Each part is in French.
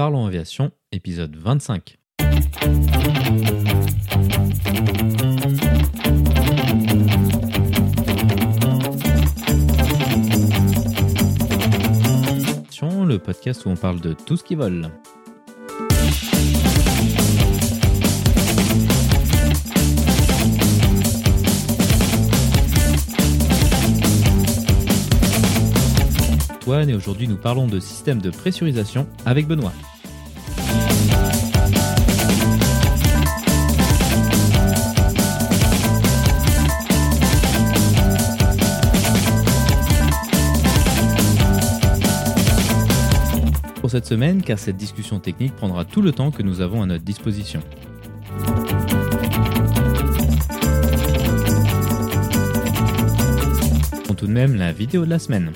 Parlons Aviation, épisode 25. Le podcast où on parle de tout ce qui vole. Et aujourd'hui nous parlons de système de pressurisation avec Benoît. Pour cette semaine, car cette discussion technique prendra tout le temps que nous avons à notre disposition. tout de même la vidéo de la semaine.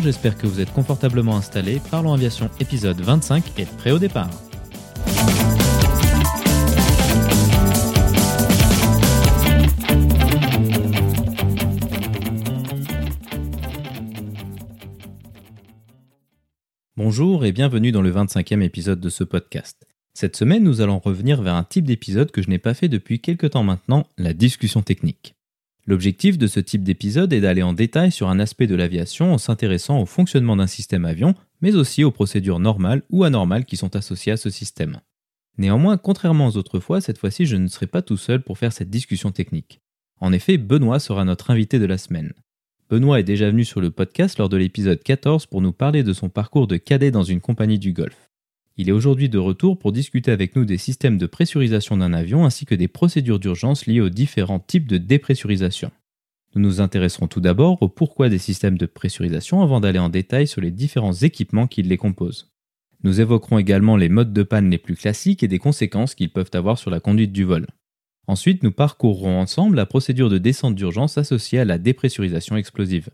J'espère que vous êtes confortablement installés. Parlons Aviation épisode 25 est prêt au départ. Bonjour et bienvenue dans le 25e épisode de ce podcast. Cette semaine, nous allons revenir vers un type d'épisode que je n'ai pas fait depuis quelques temps maintenant, la discussion technique. L'objectif de ce type d'épisode est d'aller en détail sur un aspect de l'aviation en s'intéressant au fonctionnement d'un système avion, mais aussi aux procédures normales ou anormales qui sont associées à ce système. Néanmoins, contrairement aux autres fois, cette fois-ci je ne serai pas tout seul pour faire cette discussion technique. En effet, Benoît sera notre invité de la semaine. Benoît est déjà venu sur le podcast lors de l'épisode 14 pour nous parler de son parcours de cadet dans une compagnie du Golfe. Il est aujourd'hui de retour pour discuter avec nous des systèmes de pressurisation d'un avion ainsi que des procédures d'urgence liées aux différents types de dépressurisation. Nous nous intéresserons tout d'abord au pourquoi des systèmes de pressurisation avant d'aller en détail sur les différents équipements qui les composent. Nous évoquerons également les modes de panne les plus classiques et des conséquences qu'ils peuvent avoir sur la conduite du vol. Ensuite, nous parcourrons ensemble la procédure de descente d'urgence associée à la dépressurisation explosive.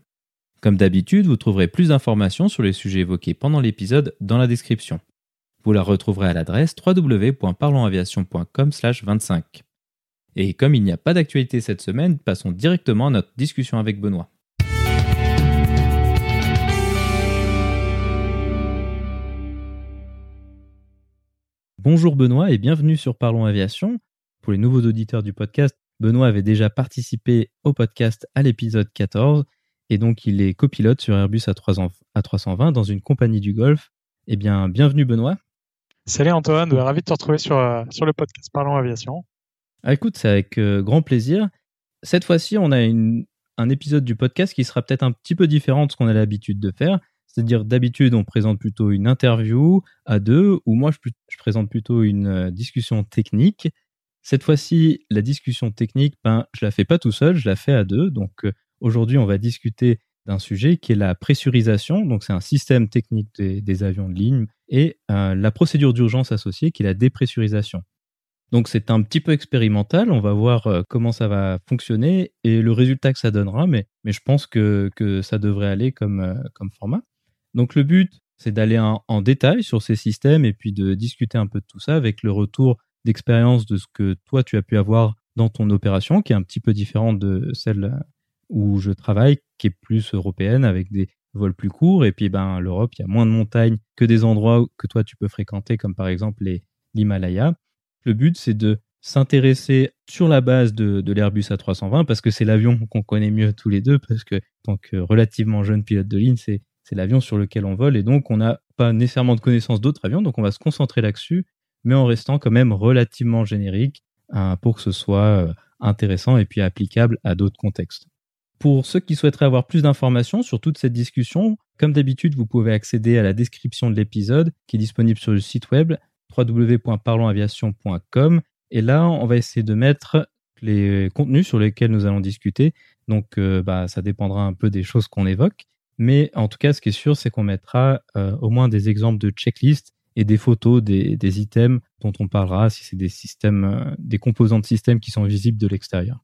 Comme d'habitude, vous trouverez plus d'informations sur les sujets évoqués pendant l'épisode dans la description. Vous la retrouverez à l'adresse www.parlonsaviation.com/25. Et comme il n'y a pas d'actualité cette semaine, passons directement à notre discussion avec Benoît. Bonjour Benoît et bienvenue sur Parlons Aviation. Pour les nouveaux auditeurs du podcast, Benoît avait déjà participé au podcast à l'épisode 14 et donc il est copilote sur Airbus A320 dans une compagnie du Golfe. Eh bien, bienvenue Benoît. Salut Antoine, ravi de te retrouver sur, euh, sur le podcast Parlons Aviation. Ah, écoute, c'est avec euh, grand plaisir. Cette fois-ci, on a un épisode du podcast qui sera peut-être un petit peu différent de ce qu'on a l'habitude de faire. C'est-à-dire, d'habitude, on présente plutôt une interview à deux, ou moi, je, présente plutôt une euh, discussion technique. Cette fois-ci, la discussion technique, ben, je la fais pas tout seul, je la fais à deux. Donc, aujourd'hui, on va discuter d'un sujet qui est la pressurisation. Donc, c'est un système technique des, avions de ligne et euh, la procédure d'urgence associée qui est la dépressurisation. Donc, c'est un petit peu expérimental. On va voir euh, comment ça va fonctionner et le résultat que ça donnera. Mais, mais je pense que, que ça devrait aller comme, euh, comme format. Donc, le but, c'est d'aller en, en, détail sur ces systèmes et puis de discuter un peu de tout ça avec le retour d'expérience de ce que toi, tu as pu avoir dans ton opération, qui est un petit peu différente de celle où je travaille, qui est plus européenne, avec des vols plus courts. Et puis, ben, l'Europe, il y a moins de montagnes que des endroits que toi, tu peux fréquenter, comme par exemple l'Himalaya. Le but, c'est de s'intéresser sur la base de, l'Airbus A320, parce que c'est l'avion qu'on connaît mieux tous les deux, parce que tant que relativement jeune pilote de ligne, c'est, c'est l'avion sur lequel on vole, et donc on n'a pas nécessairement de connaissance d'autres avions, donc on va se concentrer là-dessus, mais en restant quand même relativement générique hein, pour que ce soit euh, intéressant et puis applicable à d'autres contextes. Pour ceux qui souhaiteraient avoir plus d'informations sur toute cette discussion, comme d'habitude, vous pouvez accéder à la description de l'épisode qui est disponible sur le site web www.parlonsaviation.com. Et là, on va essayer de mettre les contenus sur lesquels nous allons discuter. Donc, euh, bah, ça dépendra un peu des choses qu'on évoque. Mais en tout cas, ce qui est sûr, c'est qu'on mettra euh, au moins des exemples de checklist et des photos des, des items dont on parlera si c'est des systèmes, euh, des composants de système qui sont visibles de l'extérieur.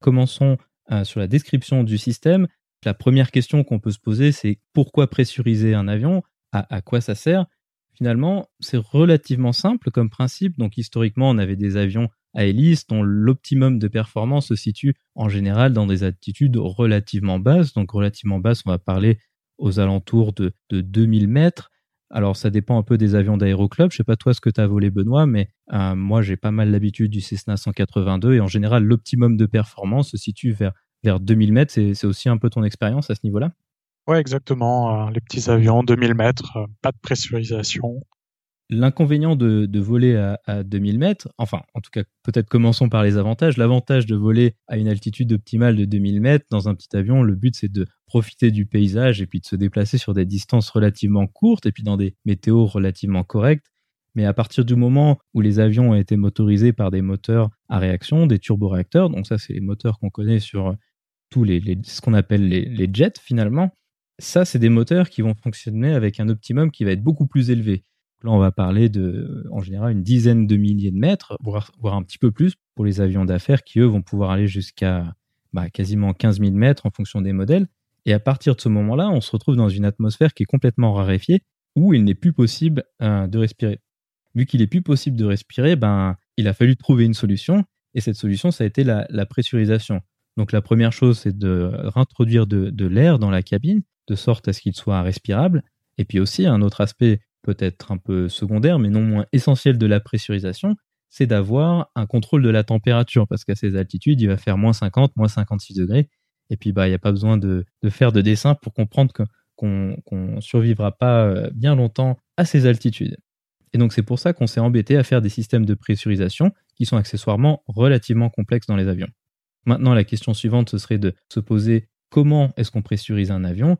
Commençons euh, sur la description du système, la première question qu'on peut se poser, c'est pourquoi pressuriser un avion? À, quoi ça sert? Finalement, c'est relativement simple comme principe. Donc historiquement, on avait des avions à hélice dont l'optimum de performance se situe en général dans des altitudes relativement basses. Donc relativement basses, on va parler aux alentours de, 2000 mètres. Alors ça dépend un peu des avions d'aéroclub. Je sais pas toi ce que tu as volé Benoît, mais euh, moi j'ai pas mal l'habitude du Cessna 182 et en général l'optimum de performance se situe vers, vers 2000 mètres. C'est aussi un peu ton expérience à ce niveau-là? Ouais, exactement. Euh, les petits avions, 2000 mètres, euh, pas de pressurisation. L'inconvénient de, voler à, 2000 mètres, enfin, en tout cas, peut-être commençons par les avantages. L'avantage de voler à une altitude optimale de 2000 mètres dans un petit avion, le but c'est de profiter du paysage et puis de se déplacer sur des distances relativement courtes et puis dans des météos relativement correctes. Mais à partir du moment où les avions ont été motorisés par des moteurs à réaction, des turboréacteurs, donc ça c'est les moteurs qu'on connaît sur tous les, ce qu'on appelle les jets finalement, ça, c'est des moteurs qui vont fonctionner avec un optimum qui va être beaucoup plus élevé. Là, on va parler de, en général, une dizaine de milliers de mètres, voire, un petit peu plus pour les avions d'affaires qui, eux, vont pouvoir aller jusqu'à bah, quasiment 15 000 mètres en fonction des modèles. Et à partir de ce moment-là, on se retrouve dans une atmosphère qui est complètement raréfiée où il n'est plus possible euh, de respirer. Vu qu'il est plus possible de respirer, ben, il a fallu trouver une solution. Et cette solution, ça a été la, pressurisation. Donc la première chose, c'est de réintroduire de l'air dans la cabine de sorte à ce qu'il soit respirable. Et puis aussi, un autre aspect peut-être un peu secondaire, mais non moins essentiel de la pressurisation, c'est d'avoir un contrôle de la température, parce qu'à ces altitudes, il va faire moins 50, moins 56 degrés. Et puis, bah, il n'y a pas besoin de, faire de dessin pour comprendre qu'on ne survivra pas euh, bien longtemps à ces altitudes. Et donc, c'est pour ça qu'on s'est embêté à faire des systèmes de pressurisation qui sont accessoirement relativement complexes dans les avions. Maintenant, la question suivante, ce serait de se poser comment est-ce qu'on pressurise un avion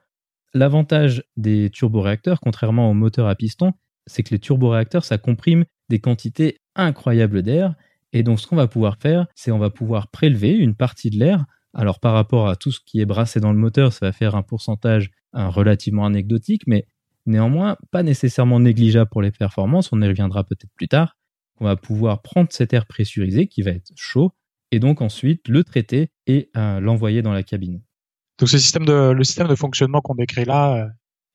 L'avantage des turboréacteurs, contrairement aux moteurs à piston, c'est que les turboréacteurs, ça comprime des quantités incroyables d'air. Et donc, ce qu'on va pouvoir faire, c'est on va pouvoir prélever une partie de l'air. Alors, par rapport à tout ce qui est brassé dans le moteur, ça va faire un pourcentage relativement anecdotique, mais néanmoins pas nécessairement négligeable pour les performances. On y reviendra peut-être plus tard. On va pouvoir prendre cet air pressurisé qui va être chaud et donc ensuite le traiter et euh, l'envoyer dans la cabine. Donc ce système de, le système de fonctionnement qu'on décrit là euh,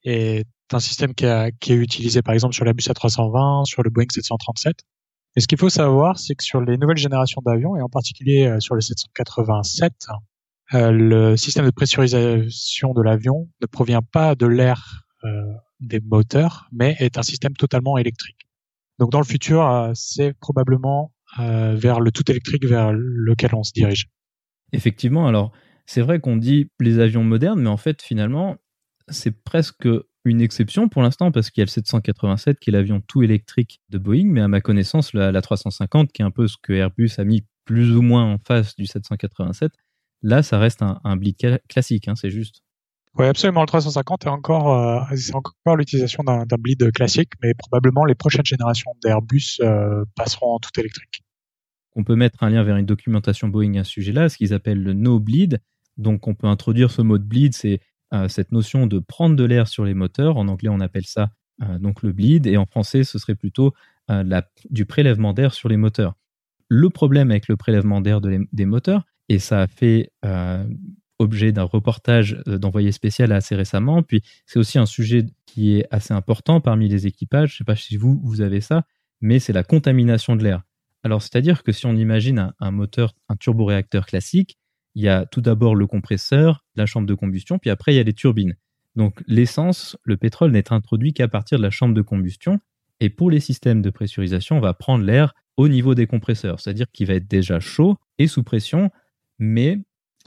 est un système qui, est utilisé par exemple sur l'Airbus A320, sur le Boeing 737. Et ce qu'il faut savoir, c'est que sur les nouvelles générations d'avions, et en particulier euh, sur le 787, euh, le système de pressurisation de l'avion ne provient pas de l'air des moteurs, mais est un système totalement électrique. Donc dans le futur, c'est probablement vers le tout électrique vers lequel on se dirige. Effectivement, alors c'est vrai qu'on dit les avions modernes, mais en fait, finalement, c'est presque une exception pour l'instant parce qu'il y a le 787 qui est l'avion tout électrique de Boeing, mais à ma connaissance, la, 350, qui est un peu ce que Airbus a mis plus ou moins en face du 787, là, ça reste un, un bleed classique, hein, c'est juste. Oui, absolument. Le 350 est encore, euh, c'est encore l'utilisation d'un bleed classique, mais probablement les prochaines générations d'Airbus euh, passeront en tout électrique. On peut mettre un lien vers une documentation Boeing à ce sujet-là, ce qu'ils appellent le no bleed, donc on peut introduire ce mot de bleed, c'est euh, cette notion de prendre de l'air sur les moteurs. En anglais, on appelle ça euh, donc le bleed, et en français, ce serait plutôt euh, du prélèvement d'air sur les moteurs. Le problème avec le prélèvement d'air des moteurs, et ça a fait objet d'un reportage d'envoyé spécial assez récemment, puis c'est aussi un sujet qui est assez important parmi les équipages, je ne sais pas si vous, vous avez ça, mais c'est la contamination de l'air. Alors, c'est-à-dire que si on imagine un moteur, un turboréacteur classique, il y a tout d'abord le compresseur, la chambre de combustion, puis après il y a les turbines. Donc l'essence, le pétrole n'est introduit qu'à partir de la chambre de combustion. Et pour les systèmes de pressurisation, on va prendre l'air au niveau des compresseurs, c'est-à-dire qu'il va être déjà chaud et sous pression, mais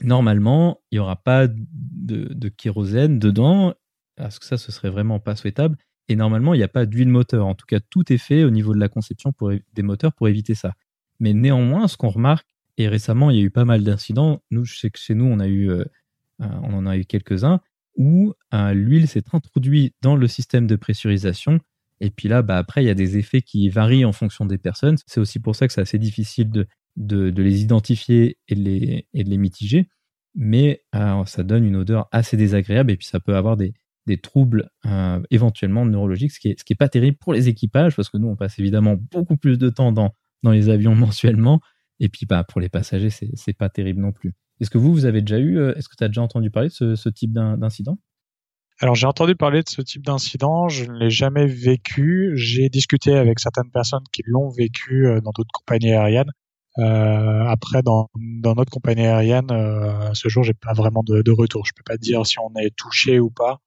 normalement, il n'y aura pas de, kérosène dedans, parce que ça, ce serait vraiment pas souhaitable. Et normalement, il n'y a pas d'huile moteur. En tout cas, tout est fait au niveau de la conception des moteurs pour éviter ça. Mais néanmoins, ce qu'on remarque, et récemment, il y a eu pas mal d'incidents. Nous, je sais que chez nous, on, a eu, euh, euh, on en a eu quelques-uns où euh, l'huile s'est introduite dans le système de pressurisation. Et puis là, bah, après, il y a des effets qui varient en fonction des personnes. C'est aussi pour ça que c'est assez difficile de, de, les identifier et de les, et de les mitiger. Mais ça donne une odeur assez désagréable et puis ça peut avoir des, des troubles éventuellement neurologiques, ce qui n'est pas terrible pour les équipages parce que nous, on passe évidemment beaucoup plus de temps dans, dans les avions mensuellement. Et puis, bah, pour les passagers, c'est pas terrible non plus. Est-ce que vous, vous avez déjà eu, euh, est-ce que tu as déjà entendu parler de ce, type d'incident? Alors j'ai entendu parler de ce type d'incident, je ne l'ai jamais vécu. J'ai discuté avec certaines personnes qui l'ont vécu euh, dans d'autres compagnies aériennes. Euh, après, dans, dans notre compagnie aérienne, euh, ce jour, j'ai pas vraiment de, de, retour. Je peux pas dire si on est touché ou pas.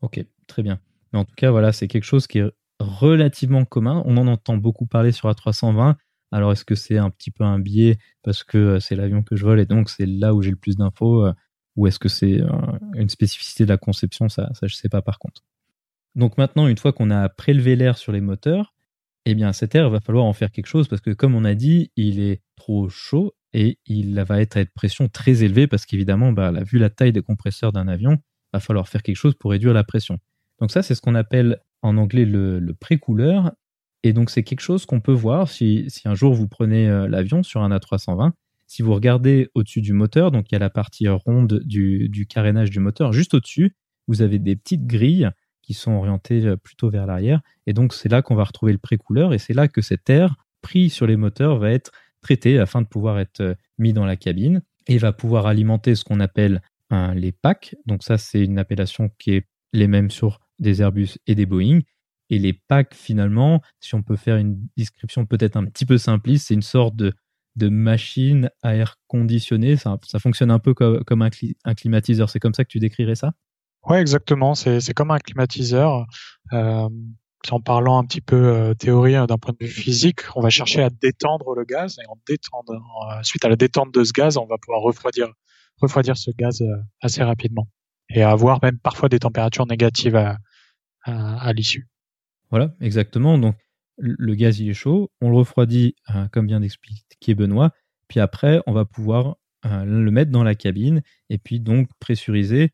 Ok, très bien. Mais en tout cas, voilà, c'est quelque chose qui est relativement commun. On en entend beaucoup parler sur A320. Alors, est-ce que c'est un petit peu un biais parce que euh, c'est l'avion que je vole et donc c'est là où j'ai le plus d'infos ou est-ce que c'est une spécificité de la conception Ça, ça je sais pas par contre. Donc maintenant, une fois qu'on a prélevé l'air sur les moteurs, eh bien cet air, va falloir en faire quelque chose parce que comme on a dit, il est trop chaud et il va être à une pression très élevée parce qu'évidemment, bah, vu la taille des compresseurs d'un avion, il va falloir faire quelque chose pour réduire la pression. Donc ça, c'est ce qu'on appelle en anglais le, le précouleur. Et donc c'est quelque chose qu'on peut voir si, un jour vous prenez euh, l'avion sur un A320. Si vous regardez au-dessus du moteur, donc il y a la partie ronde du, carénage du moteur, juste au-dessus, vous avez des petites grilles qui sont orientés euh, plutôt vers l'arrière. Et donc, c'est là qu'on va retrouver le précouleur et c'est là que cet air pris sur les moteurs va être traité afin de pouvoir être euh, mis dans la cabine et va pouvoir alimenter ce qu'on appelle les packs. Donc, ça, c'est une appellation qui est les mêmes sur des Airbus et des Boeing. Et les packs, finalement, si on peut faire une description peut-être un petit peu simpliste, c'est une sorte de, machine à air conditionné. Ça, fonctionne un peu comme, un, climatiseur. C'est comme ça que tu décrirais ça? Ouais, exactement. C'est comme un climatiseur. Euh, en parlant un petit peu euh, théorie hein, d'un point de vue physique, on va chercher à détendre le gaz et en détendre, euh, suite à la détente de ce gaz, on va pouvoir refroidir refroidir ce gaz euh, assez rapidement et avoir même parfois des températures négatives à, à l'issue. Voilà, exactement. Donc le gaz il est chaud, on le refroidit comme vient d'expliquer Benoît, puis après on va pouvoir le mettre dans la cabine et puis donc pressuriser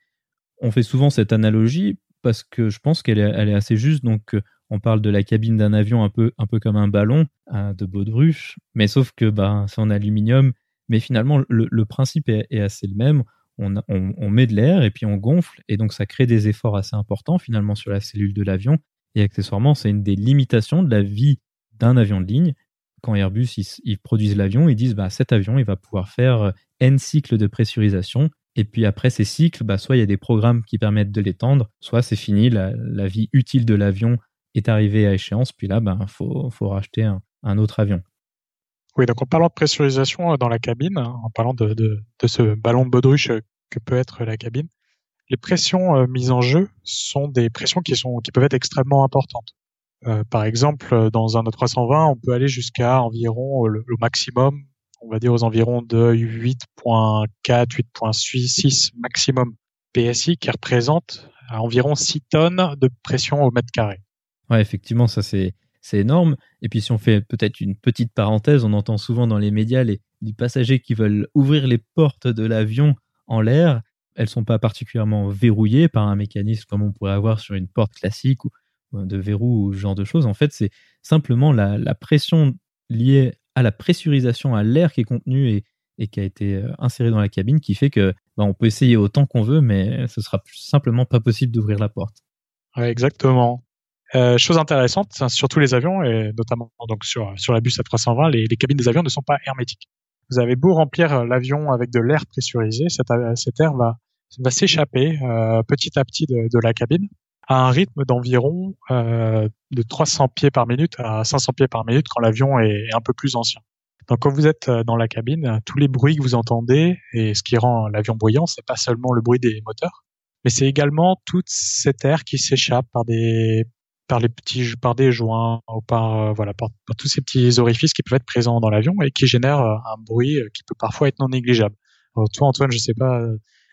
on fait souvent cette analogie parce que je pense qu'elle est, assez juste. Donc, euh, on parle de la cabine d'un avion un peu, un peu comme un ballon euh, de baudruche, mais sauf que bah, c'est en aluminium. Mais finalement, le, principe est, assez le même. On, met de l'air et puis on gonfle, et donc ça crée des efforts assez importants finalement sur la cellule de l'avion. Et accessoirement, c'est une des limitations de la vie d'un avion de ligne. Quand Airbus ils, produisent l'avion, ils disent bah, cet avion il va pouvoir faire euh, n cycles de pressurisation et puis après ces cycles, bah, soit il y a des programmes qui permettent de l'étendre, soit c'est fini, la, vie utile de l'avion est arrivée à échéance, puis là, il bah, faut, faut, racheter un, autre avion. Oui, donc en parlant de pressurisation euh, dans la cabine, en parlant de, de, de ce ballon de baudruche euh, que peut être la cabine, les pressions euh, mises en jeu sont des pressions qui, sont, qui peuvent être extrêmement importantes. Euh, par exemple, dans un A320, on peut aller jusqu'à environ le, maximum on va dire aux environs de 8.4, 8.6 maximum PSI, qui représente environ 6 tonnes de pression au mètre carré. Ouais, effectivement, ça c'est c'est énorme. Et puis si on fait peut-être une petite parenthèse, on entend souvent dans les médias les, passagers qui veulent ouvrir les portes de l'avion en l'air. Elles sont pas particulièrement verrouillées par un mécanisme comme on pourrait avoir sur une porte classique ou de verrou ou ce genre de choses. En fait, c'est simplement la, pression liée à la pressurisation, à l'air qui est contenu et, qui a été euh, inséré dans la cabine, qui fait que bah, on peut essayer autant qu'on veut, mais ce sera simplement pas possible d'ouvrir la porte. Exactement. Euh, chose intéressante, sur tous les avions et notamment donc sur la bus A320, les, les, cabines des avions ne sont pas hermétiques. Vous avez beau remplir l'avion avec de l'air pressurisé, cet, cet, air va s'échapper euh, petit à petit de, la cabine à un rythme d'environ euh, de 300 pieds par minute à 500 pieds par minute quand l'avion est un peu plus ancien. Donc quand vous êtes euh, dans la cabine, tous les bruits que vous entendez et ce qui rend l'avion bruyant, c'est pas seulement le bruit des moteurs, mais c'est également tout cet air qui s'échappe par des par les petits par des joints ou par euh, voilà par, tous ces petits orifices qui peuvent être présents dans l'avion et qui génèrent un bruit qui peut parfois être non négligeable. Alors toi Antoine, je sais pas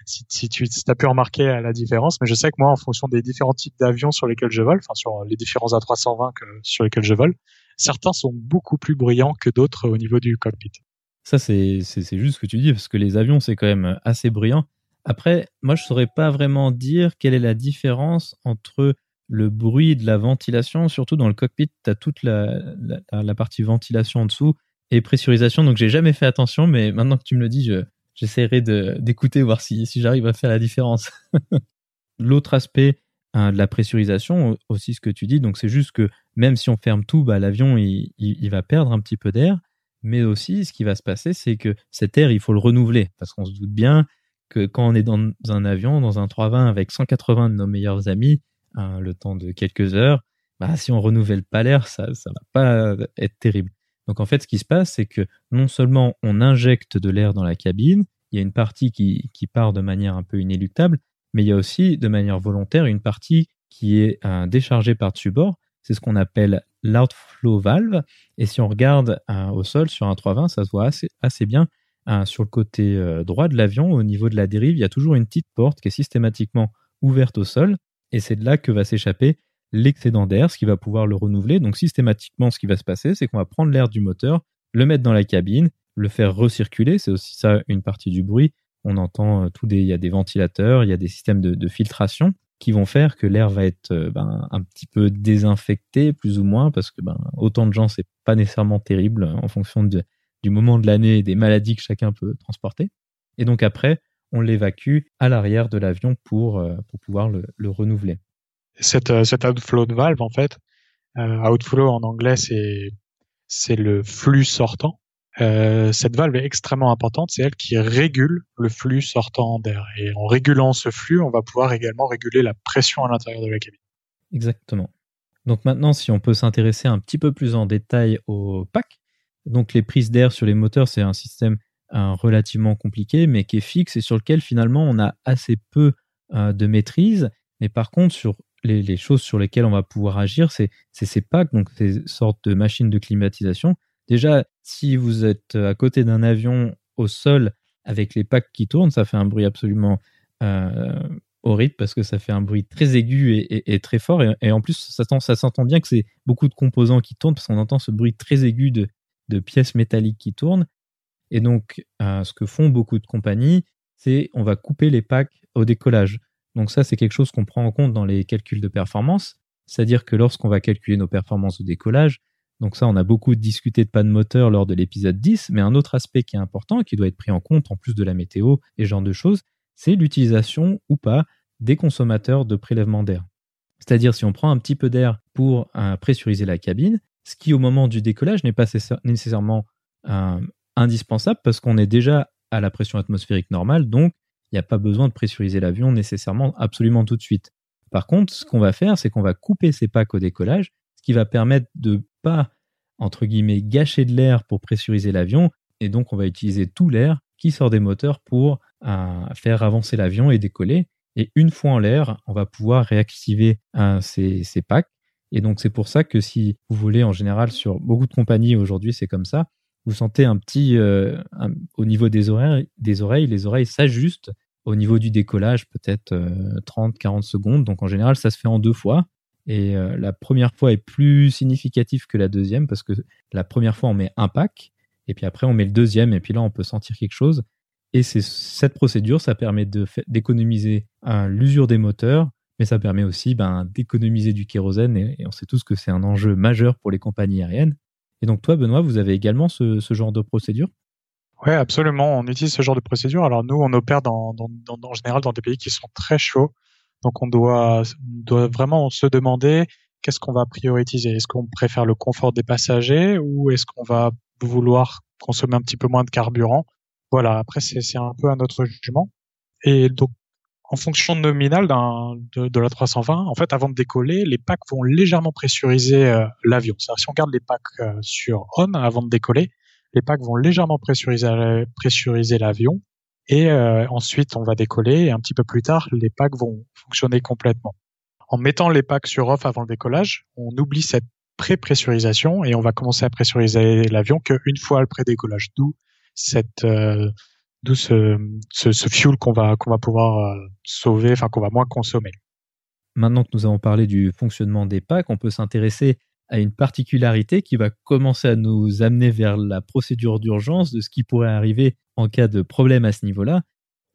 si, tu as pu remarquer la différence, mais je sais que moi, en fonction des différents types d'avions sur lesquels je vole, enfin sur les différents A320 sur lesquels je vole, certains sont beaucoup plus bruyants que d'autres au niveau du cockpit. Ça, c'est juste ce que tu dis, parce que les avions, c'est quand même assez bruyant. Après, moi, je saurais pas vraiment dire quelle est la différence entre le bruit de la ventilation, surtout dans le cockpit, tu as toute la, partie ventilation en dessous et pressurisation, donc j'ai jamais fait attention, mais maintenant que tu me le dis, je, j'essaierai d'écouter, voir si, si j'arrive à faire la différence. L'autre aspect hein, de la pressurisation, aussi ce que tu dis, donc c'est juste que même si on ferme tout, bah, l'avion il, il, va perdre un petit peu d'air, mais aussi ce qui va se passer, c'est que cet air, il faut le renouveler, parce qu'on se doute bien que quand on est dans un avion, dans un 320 avec 180 de nos meilleurs amis, hein, le temps de quelques heures, bah, si on renouvelle pas l'air, ça ça va pas être terrible. Donc en fait, ce qui se passe, c'est que non seulement on injecte de l'air dans la cabine, il y a une partie qui, qui, part de manière un peu inéluctable, mais il y a aussi de manière volontaire une partie qui est euh, déchargée par-dessus bord. C'est ce qu'on appelle l'outflow valve. Et si on regarde euh, au sol sur un 320, ça se voit assez, bien. Euh, sur le côté droit de l'avion, au niveau de la dérive, il y a toujours une petite porte qui est systématiquement ouverte au sol. Et c'est de là que va s'échapper l'excédent d'air, ce qui va pouvoir le renouveler. Donc systématiquement, ce qui va se passer, c'est qu'on va prendre l'air du moteur, le mettre dans la cabine, le faire recirculer. C'est aussi ça une partie du bruit. On entend euh, tout des, il y a des ventilateurs, il y a des systèmes de, filtration qui vont faire que l'air va être euh, ben, un petit peu désinfecté plus ou moins parce que ben, autant de gens c'est pas nécessairement terrible en fonction du moment de l'année et des maladies que chacun peut transporter. Et donc après, on l'évacue à l'arrière de l'avion pour, euh, pour pouvoir le, renouveler. Cette, cet outflow de valve, en fait, outflow en anglais, c'est, c'est le flux sortant. Euh, cette valve est extrêmement importante, c'est elle qui régule le flux sortant d'air. Et en régulant ce flux, on va pouvoir également réguler la pression à l'intérieur de la cabine. Exactement. Donc maintenant, si on peut s'intéresser un petit peu plus en détail au pack, donc les prises d'air sur les moteurs, c'est un système relativement compliqué, mais qui est fixe et sur lequel finalement on a assez peu euh, de maîtrise. Mais par contre, sur les, choses sur lesquelles on va pouvoir agir, c'est ces packs, donc ces sortes de machines de climatisation Déjà, si vous êtes à côté d'un avion au sol avec les packs qui tournent, ça fait un bruit absolument euh, horrible parce que ça fait un bruit très aigu et, très fort. Et, en plus, ça s'entend bien que c'est beaucoup de composants qui tournent parce qu'on entend ce bruit très aigu de, pièces métalliques qui tournent. Et donc, euh, ce que font beaucoup de compagnies, c'est on va couper les packs au décollage. Donc ça, c'est quelque chose qu'on prend en compte dans les calculs de performance. C'est-à-dire que lorsqu'on va calculer nos performances au décollage, donc ça, on a beaucoup discuté de panne moteur lors de l'épisode 10, mais un autre aspect qui est important, qui doit être pris en compte en plus de la météo et ce genre de choses, c'est l'utilisation ou pas des consommateurs de prélèvement d'air. C'est-à-dire si on prend un petit peu d'air pour euh, pressuriser la cabine, ce qui au moment du décollage n'est pas nécessairement euh, indispensable parce qu'on est déjà à la pression atmosphérique normale, donc il n'y a pas besoin de pressuriser l'avion nécessairement absolument tout de suite. Par contre, ce qu'on va faire, c'est qu'on va couper ces packs au décollage ce qui va permettre de pas, entre guillemets, gâcher de l'air pour pressuriser l'avion. Et donc, on va utiliser tout l'air qui sort des moteurs pour euh, faire avancer l'avion et décoller. Et une fois en l'air, on va pouvoir réactiver euh, ces, packs. Et donc, c'est pour ça que si vous voulez, en général, sur beaucoup de compagnies aujourd'hui, c'est comme ça. Vous sentez un petit, euh, au niveau des oreilles, des oreilles, les oreilles s'ajustent au niveau du décollage, peut-être 30-40 secondes. Donc, en général, ça se fait en deux fois. Et euh, la première fois est plus significative que la deuxième parce que la première fois, on met un pack et puis après, on met le deuxième et puis là, on peut sentir quelque chose. Et c'est cette procédure, ça permet d'économiser l'usure des moteurs, mais ça permet aussi ben, d'économiser du kérosène et, on sait tous que c'est un enjeu majeur pour les compagnies aériennes. Et donc toi, Benoît, vous avez également ce, genre de procédure? Oui, absolument. On utilise ce genre de procédure. Alors nous, on opère dans, en général dans des pays qui sont très chauds. Donc on doit, vraiment se demander qu'est-ce qu'on va prioriser. Est-ce qu'on préfère le confort des passagers ou est-ce qu'on va vouloir consommer un petit peu moins de carburant? Voilà, après c'est un peu un autre jugement. Et donc en fonction nominale de, la 320, en fait, avant de décoller, les packs vont légèrement pressuriser euh, l'avion. Si on garde les packs euh, sur on avant de décoller, les packs vont légèrement pressuriser, l'avion et euh, ensuite, on va décoller et un petit peu plus tard, les packs vont fonctionner complètement. En mettant les packs sur off avant le décollage, on oublie cette pré-pressurisation et on va commencer à pressuriser l'avion qu'une fois le pré-décollage. D'où cette, d'où ce, fuel qu'on va pouvoir euh, sauver, enfin qu'on va moins consommer. Maintenant que nous avons parlé du fonctionnement des packs, on peut s'intéresser à une particularité qui va commencer à nous amener vers la procédure d'urgence de ce qui pourrait arriver en cas de problème à ce niveau-là.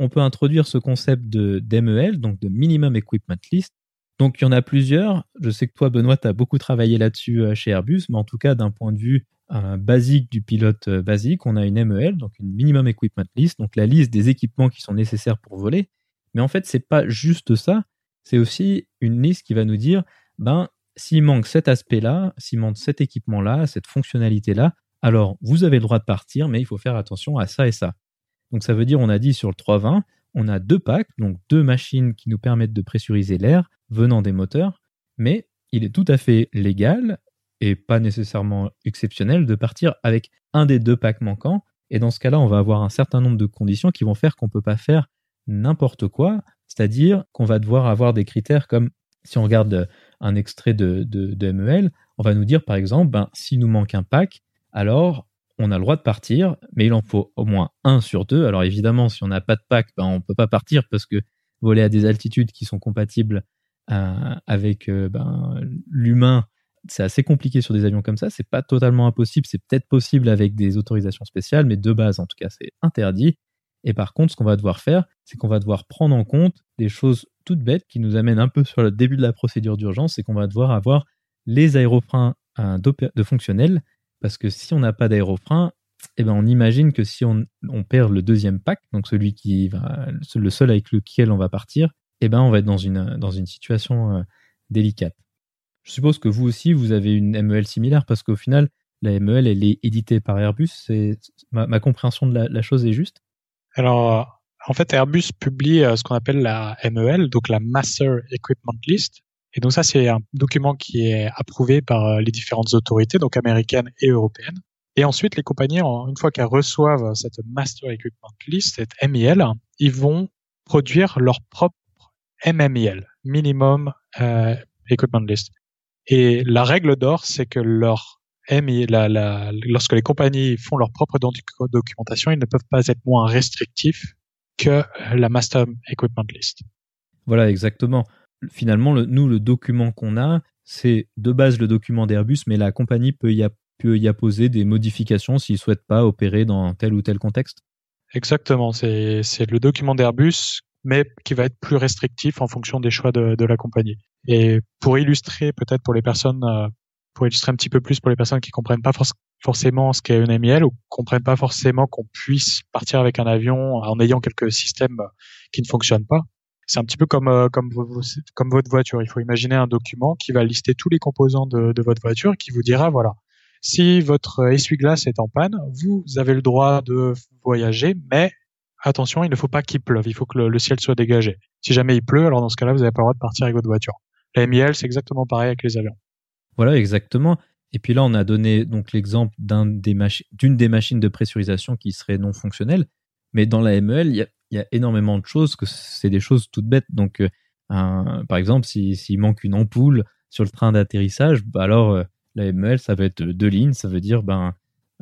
On peut introduire ce concept d'MEL, donc de Minimum Equipment List. Donc il y en a plusieurs. Je sais que toi, Benoît, tu as beaucoup travaillé là-dessus euh, chez Airbus, mais en tout cas, d'un point de vue basique du pilote euh, basique, on a une MEL, donc une Minimum Equipment List, donc la liste des équipements qui sont nécessaires pour voler. Mais en fait, c'est pas juste ça, c'est aussi une liste qui va nous dire, ben, s'il manque cet aspect-là, s'il manque cet équipement-là, cette fonctionnalité-là, alors vous avez le droit de partir, mais il faut faire attention à ça et ça. Donc ça veut dire, on a dit sur le 320, on a deux packs, donc deux machines qui nous permettent de pressuriser l'air venant des moteurs, mais il est tout à fait légal et pas nécessairement exceptionnel de partir avec un des deux packs manquants. Et dans ce cas-là, on va avoir un certain nombre de conditions qui vont faire qu'on ne peut pas faire n'importe quoi. C'est-à-dire qu'on va devoir avoir des critères comme si on regarde un extrait de, de, MEL, on va nous dire par exemple, ben, s'il nous manque un pack, alors on a le droit de partir, mais il en faut au moins un sur deux. Alors évidemment, si on n'a pas de pack, ben, on ne peut pas partir parce que voler à des altitudes qui sont compatibles euh, avec euh, ben, l'humain, c'est assez compliqué sur des avions comme ça. C'est pas totalement impossible. C'est peut-être possible avec des autorisations spéciales, mais de base, en tout cas, c'est interdit. Et par contre, ce qu'on va devoir faire, c'est qu'on va devoir prendre en compte des choses toutes bêtes qui nous amènent un peu sur le début de la procédure d'urgence, c'est qu'on va devoir avoir les aérofreins euh, de fonctionnels, parce que si on n'a pas d'aérofrein, eh ben on imagine que si on, perd le deuxième pack, donc celui qui va, le seul avec lequel on va partir, eh ben on va être dans une, dans une situation euh, délicate. Je suppose que vous aussi, vous avez une MEL similaire, parce qu'au final, la MEL, elle est éditée par Airbus. C'est, ma, compréhension de la chose est juste? Alors, en fait, Airbus publie euh, ce qu'on appelle la MEL, donc la Master Equipment List. Et donc ça, c'est un document qui est approuvé par euh, les différentes autorités, donc américaines et européennes. Et ensuite, les compagnies, une fois qu'elles reçoivent cette Master Equipment List, cette MIL, ils vont produire leur propre MMIL, Minimum euh, Equipment List. Et la règle d'or, c'est que leur la, lorsque les compagnies font leur propre documentation, ils ne peuvent pas être moins restrictifs que la Master Equipment List. Voilà, exactement. Finalement, le, nous, le document qu'on a, c'est de base le document d'Airbus, mais la compagnie peut y, peut y apposer des modifications s'ils ne souhaitent pas opérer dans tel ou tel contexte. Exactement, c'est le document d'Airbus, mais qui va être plus restrictif en fonction des choix de, de la compagnie. Et pour illustrer peut-être pour les personnes euh, pour illustrer un petit peu plus pour les personnes qui comprennent pas forcément ce qu'est une MIL ou comprennent pas forcément qu'on puisse partir avec un avion en ayant quelques systèmes qui ne fonctionnent pas. C'est un petit peu comme euh, comme votre voiture. Il faut imaginer un document qui va lister tous les composants de votre voiture et qui vous dira voilà si votre essuie-glace est en panne, vous avez le droit de voyager, mais attention, il ne faut pas qu'il pleuve. Il faut que le, ciel soit dégagé. Si jamais il pleut, alors dans ce cas-là, vous n'avez pas le droit de partir avec votre voiture. La MIL, c'est exactement pareil avec les avions. Voilà, exactement. Et puis là, on a donné donc l'exemple d'une des, machines de pressurisation qui serait non fonctionnelle. Mais dans la MEL, il y a, énormément de choses que c'est des choses toutes bêtes. Donc, euh, par exemple, s'il manque une ampoule sur le train d'atterrissage, bah alors euh, la MEL, ça va être deux lignes. Ça veut dire, ben,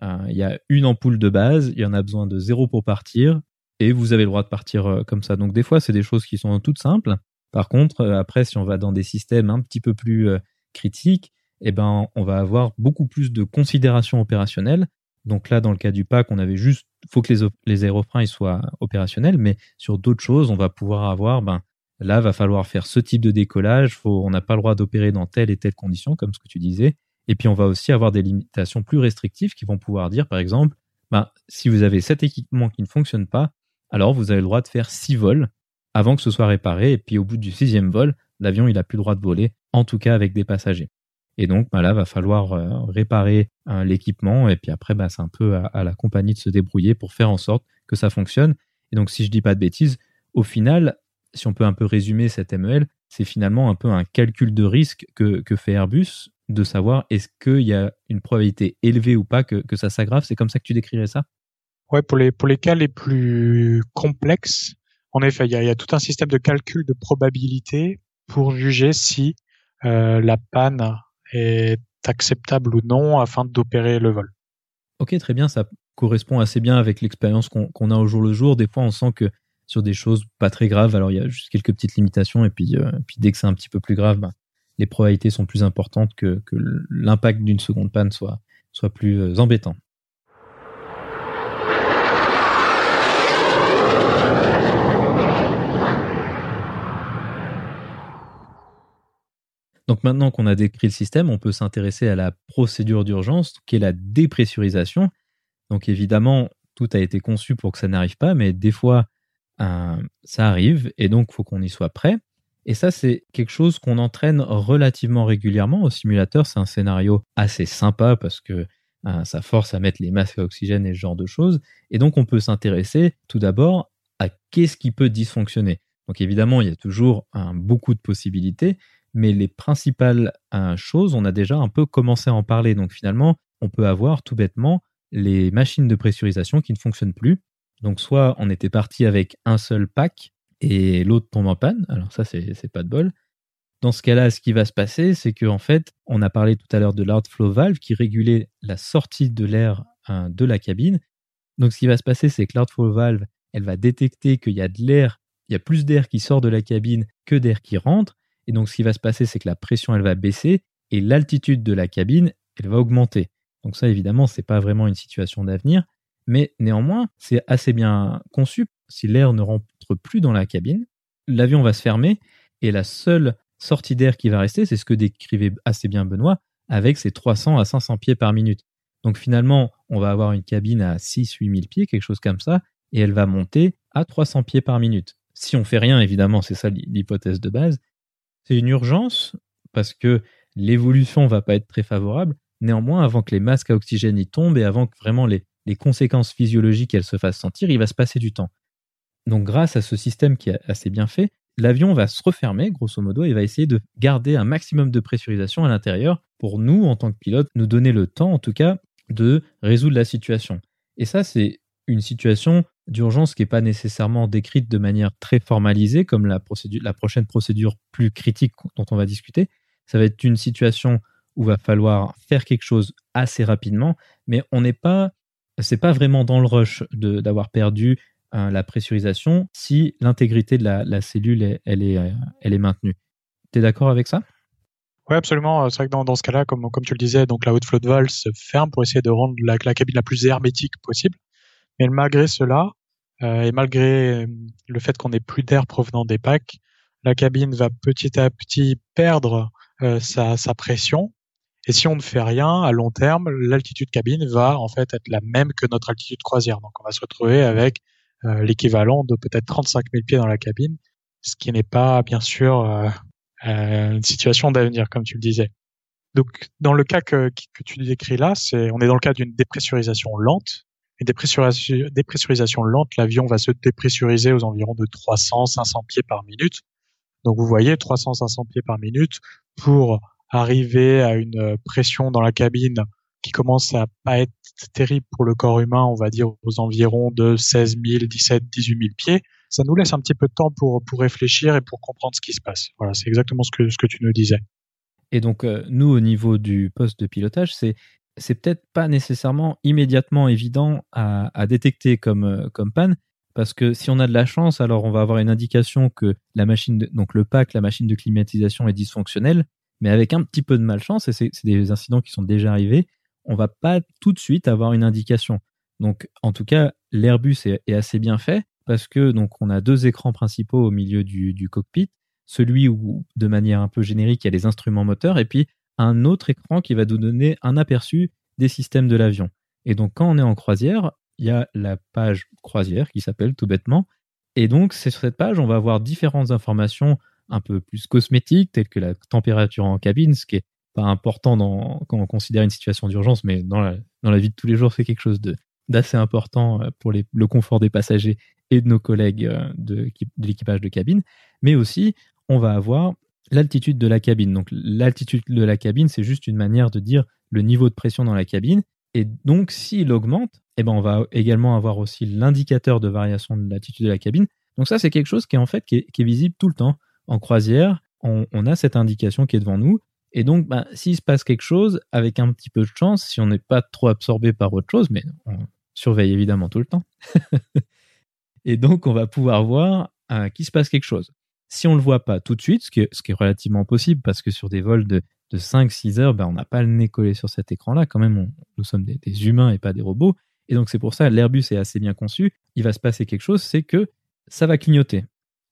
euh, il y a une ampoule de base, il y en a besoin de zéro pour partir, et vous avez le droit de partir comme ça. Donc, des fois, c'est des choses qui sont toutes simples. Par contre, après, si on va dans des systèmes un petit peu plus critiques, eh ben, on va avoir beaucoup plus de considérations opérationnelles. Donc là, dans le cas du pack, on avait juste, faut que les, les aérofreins soient opérationnels, mais sur d'autres choses, on va pouvoir avoir, ben, là, va falloir faire ce type de décollage, on n'a pas le droit d'opérer dans telle et telle condition, comme ce que tu disais. Et puis, on va aussi avoir des limitations plus restrictives qui vont pouvoir dire, par exemple, ben, si vous avez cet équipement qui ne fonctionne pas, alors vous avez le droit de faire six vols avant que ce soit réparé. Et puis, au bout du sixième vol, l'avion, il n'a plus le droit de voler, en tout cas avec des passagers. Et donc bah là, va falloir euh, réparer euh, l'équipement et puis après, bah, c'est un peu à, la compagnie de se débrouiller pour faire en sorte que ça fonctionne. Et donc, si je dis pas de bêtises, au final, si on peut un peu résumer cette MEL, c'est finalement un peu un calcul de risque que, que fait Airbus de savoir est-ce qu'il y a une probabilité élevée ou pas que, que ça s'aggrave. C'est comme ça que tu décrirais ça? Ouais, pour les, pour les cas les plus complexes, en effet, il y, a, tout un système de calcul de probabilité pour juger si euh, la panne est acceptable ou non afin d'opérer le vol. Ok, très bien, ça correspond assez bien avec l'expérience qu'on a au jour le jour. Des fois, on sent que sur des choses pas très graves, alors il y a juste quelques petites limitations, et puis, euh, puis dès que c'est un petit peu plus grave, ben, les probabilités sont plus importantes que, que l'impact d'une seconde panne soit, soit plus euh, embêtant. Donc maintenant qu'on a décrit le système, on peut s'intéresser à la procédure d'urgence, qui est la dépressurisation. Donc évidemment, tout a été conçu pour que ça n'arrive pas, mais des fois, euh, ça arrive, et donc il faut qu'on y soit prêt. Et ça, c'est quelque chose qu'on entraîne relativement régulièrement au simulateur. C'est un scénario assez sympa parce que euh, ça force à mettre les masques à oxygène et ce genre de choses. Et donc, on peut s'intéresser tout d'abord à qu'est-ce qui peut dysfonctionner. Donc évidemment, il y a toujours beaucoup de possibilités, mais les principales euh, choses, on a déjà un peu commencé à en parler. Donc finalement, on peut avoir tout bêtement les machines de pressurisation qui ne fonctionnent plus. Donc soit on était parti avec un seul pack et l'autre tombe en panne, alors ça c'est pas de bol. Dans ce cas-là, ce qui va se passer, c'est qu'en fait, on a parlé tout à l'heure de flow valve qui régulait la sortie de l'air hein, de la cabine. Donc ce qui va se passer, c'est que flow valve, elle va détecter qu'il y a de l'air, il y a plus d'air qui sort de la cabine que d'air qui rentre. Et donc ce qui va se passer, c'est que la pression, elle va baisser et l'altitude de la cabine, elle va augmenter. Donc ça, évidemment, c'est pas vraiment une situation d'avenir, mais néanmoins, c'est assez bien conçu. Si l'air ne rentre plus dans la cabine, l'avion va se fermer et la seule sortie d'air qui va rester, c'est ce que décrivait assez bien Benoît, avec ses 300 à 500 pieds par minute. Donc finalement, on va avoir une cabine à 6-8 000 pieds, quelque chose comme ça, et elle va monter à 300 pieds par minute. Si on fait rien, évidemment, c'est ça l'hypothèse de base. C'est une urgence parce que l'évolution va pas être très favorable. Néanmoins, avant que les masques à oxygène y tombent et avant que vraiment les, conséquences physiologiques se fassent sentir, il va se passer du temps. Donc grâce à ce système qui est assez bien fait, l'avion va se refermer, grosso modo, et va essayer de garder un maximum de pressurisation à l'intérieur pour nous, en tant que pilote, nous donner le temps, en tout cas, de résoudre la situation. Et ça, c'est une situation d'urgence qui n'est pas nécessairement décrite de manière très formalisée, comme la, la prochaine procédure plus critique dont on va discuter. Ça va être une situation où va falloir faire quelque chose assez rapidement, mais on n'est pas, c'est pas vraiment dans le rush d'avoir perdu Hein, la pressurisation si l'intégrité de la, cellule elle, est, euh, elle est maintenue. Tu es d'accord avec ça? Oui, absolument. C'est vrai que dans, dans ce cas-là, comme, comme tu le disais, donc la haute flotte valve se ferme pour essayer de rendre la, cabine la plus hermétique possible. Mais malgré cela, euh, et malgré euh, le fait qu'on n'ait plus d'air provenant des packs, la cabine va petit à petit perdre sa, sa, pression. Et si on ne fait rien, à long terme, l'altitude cabine va en fait être la même que notre altitude croisière. Donc on va se retrouver avec euh, l'équivalent de peut-être 35 000 pieds dans la cabine, ce qui n'est pas bien sûr euh, euh, une situation d'avenir, comme tu le disais. Donc, dans le cas que, que tu décris là, c'est on est dans le cas d'une dépressurisation lente. Une dépressurisation, lente, l'avion va se dépressuriser aux environs de 300-500 pieds par minute. Donc, vous voyez, 300-500 pieds par minute pour arriver à une pression dans la cabine qui commence à pas être terrible pour le corps humain, on va dire aux environs de 16 000, 17, 18 000 pieds, ça nous laisse un petit peu de temps pour, réfléchir et pour comprendre ce qui se passe. Voilà, c'est exactement ce que, ce que tu nous disais. Et donc, euh, nous, au niveau du poste de pilotage, c'est c'est peut-être pas nécessairement immédiatement évident à, détecter comme, euh, comme panne, parce que si on a de la chance, alors on va avoir une indication que la machine, donc le pack, la machine de climatisation est dysfonctionnelle, mais avec un petit peu de malchance, et c'est des incidents qui sont déjà arrivés, on va pas tout de suite avoir une indication. Donc, en tout cas, l'Airbus est, assez bien fait parce que donc on a deux écrans principaux au milieu du, cockpit, celui où, de manière un peu générique, il y a les instruments moteurs, et puis un autre écran qui va nous donner un aperçu des systèmes de l'avion. Et donc, quand on est en croisière, il y a la page croisière qui s'appelle tout bêtement. Et donc, c'est sur cette page, on va avoir différentes informations un peu plus cosmétiques, telles que la température en cabine, ce qui est pas important dans, quand on considère une situation d'urgence, mais dans la, vie de tous les jours, c'est quelque chose d'assez important euh, pour le confort des passagers et de nos collègues euh, de l'équipage de cabine. Mais aussi, on va avoir l'altitude de la cabine. Donc l'altitude de la cabine, c'est juste une manière de dire le niveau de pression dans la cabine. Et donc, s'il augmente, eh ben, on va également avoir aussi l'indicateur de variation de l'altitude de la cabine. Donc ça, c'est quelque chose qui est en fait qui est, visible tout le temps. En croisière, on, a cette indication qui est devant nous. Et donc, bah, s'il se passe quelque chose, avec un petit peu de chance, si on n'est pas trop absorbé par autre chose, mais on surveille évidemment tout le temps, et donc on va pouvoir voir euh, qu'il se passe quelque chose. Si on ne le voit pas tout de suite, ce qui est, relativement possible, parce que sur des vols de, de 5-6 heures, bah, on n'a pas le nez collé sur cet écran-là, quand même, nous sommes des, humains et pas des robots. Et donc c'est pour ça, l'Airbus est assez bien conçu, il va se passer quelque chose, c'est que ça va clignoter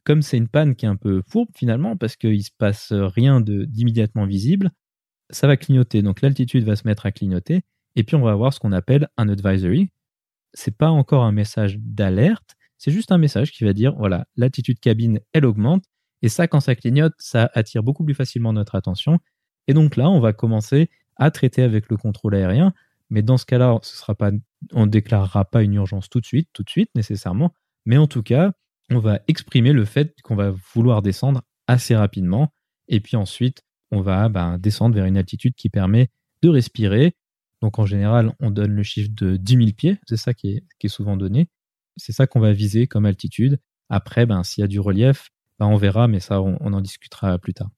comme c'est une panne qui est un peu fourbe finalement, parce qu'il se passe rien d'immédiatement visible, ça va clignoter. Donc l'altitude va se mettre à clignoter, et puis on va avoir ce qu'on appelle un advisory. C'est pas encore un message d'alerte, c'est juste un message qui va dire voilà, l'altitude cabine, elle augmente, et ça, quand ça clignote, ça attire beaucoup plus facilement notre attention. Et donc là, on va commencer à traiter avec le contrôle aérien, mais dans ce cas-là, ce sera pas, on ne déclarera pas une urgence tout de suite, tout de suite nécessairement, mais en tout cas, on va exprimer le fait qu'on va vouloir descendre assez rapidement. Et puis ensuite, on va ben, descendre vers une altitude qui permet de respirer. Donc en général, on donne le chiffre de 10 000 pieds, c'est ça qui est, souvent donné. C'est ça qu'on va viser comme altitude. Après, ben, s'il y a du relief, ben, on verra, mais ça, on, en discutera plus tard.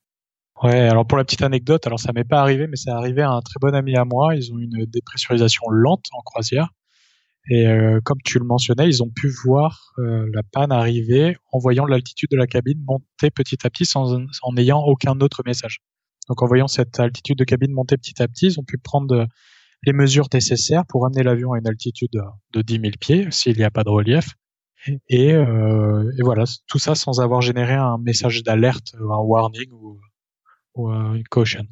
Ouais, alors pour la petite anecdote, alors ça m'est pas arrivé, mais c'est arrivé à un très bon ami à moi. Ils ont une dépressurisation lente en croisière. Et euh, comme tu le mentionnais, ils ont pu voir euh, la panne arriver en voyant l'altitude de la cabine monter petit à petit sans en ayant aucun autre message. Donc en voyant cette altitude de cabine monter petit à petit, ils ont pu prendre les mesures nécessaires pour amener l'avion à une altitude de 10 000 pieds s'il n'y a pas de relief. Et, euh, et, voilà, tout ça sans avoir généré un message d'alerte, un warning ou, ou, une caution.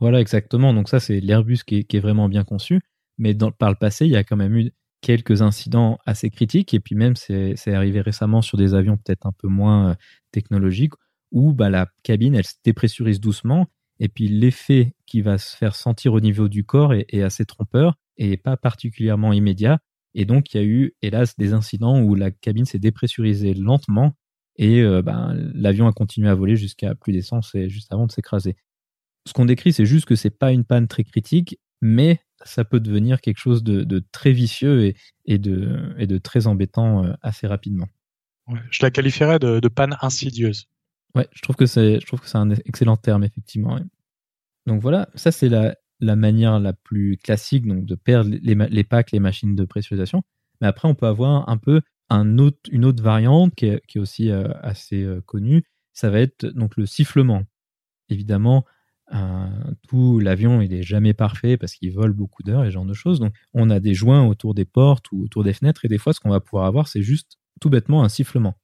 Voilà, exactement. Donc ça, c'est l'Airbus qui, est, vraiment bien conçu. Mais par le passé, il y a quand même eu quelques incidents assez critiques. Et puis même, c'est arrivé récemment sur des avions peut-être un peu moins euh, technologiques, où bah, la cabine, elle se dépressurise doucement. Et puis l'effet qui va se faire sentir au niveau du corps est assez trompeur et pas particulièrement immédiat. Et donc, il y a eu, hélas, des incidents où la cabine s'est dépressurisée lentement et euh, ben, l'avion a continué à voler jusqu'à plus d'essence et juste avant de s'écraser. Ce qu'on décrit, c'est juste que c'est pas une panne très critique, mais ça peut devenir quelque chose de, très vicieux et, de, et, de, très embêtant euh, assez rapidement. je la qualifierais de, panne insidieuse. Ouais, je trouve que c'est, je trouve que c'est un excellent terme effectivement. Donc voilà, ça c'est la, la manière la plus classique donc de perdre les, les, packs, les machines de pressurisation. Mais après, on peut avoir un peu autre, une autre variante qui est, aussi euh, assez euh, connue. Ça va être donc le sifflement. Évidemment, euh, tout l'avion il est jamais parfait parce qu'il vole beaucoup d'heures et ce genre de choses. Donc, on a des joints autour des portes ou autour des fenêtres et des fois, ce qu'on va pouvoir avoir, c'est juste tout bêtement un sifflement.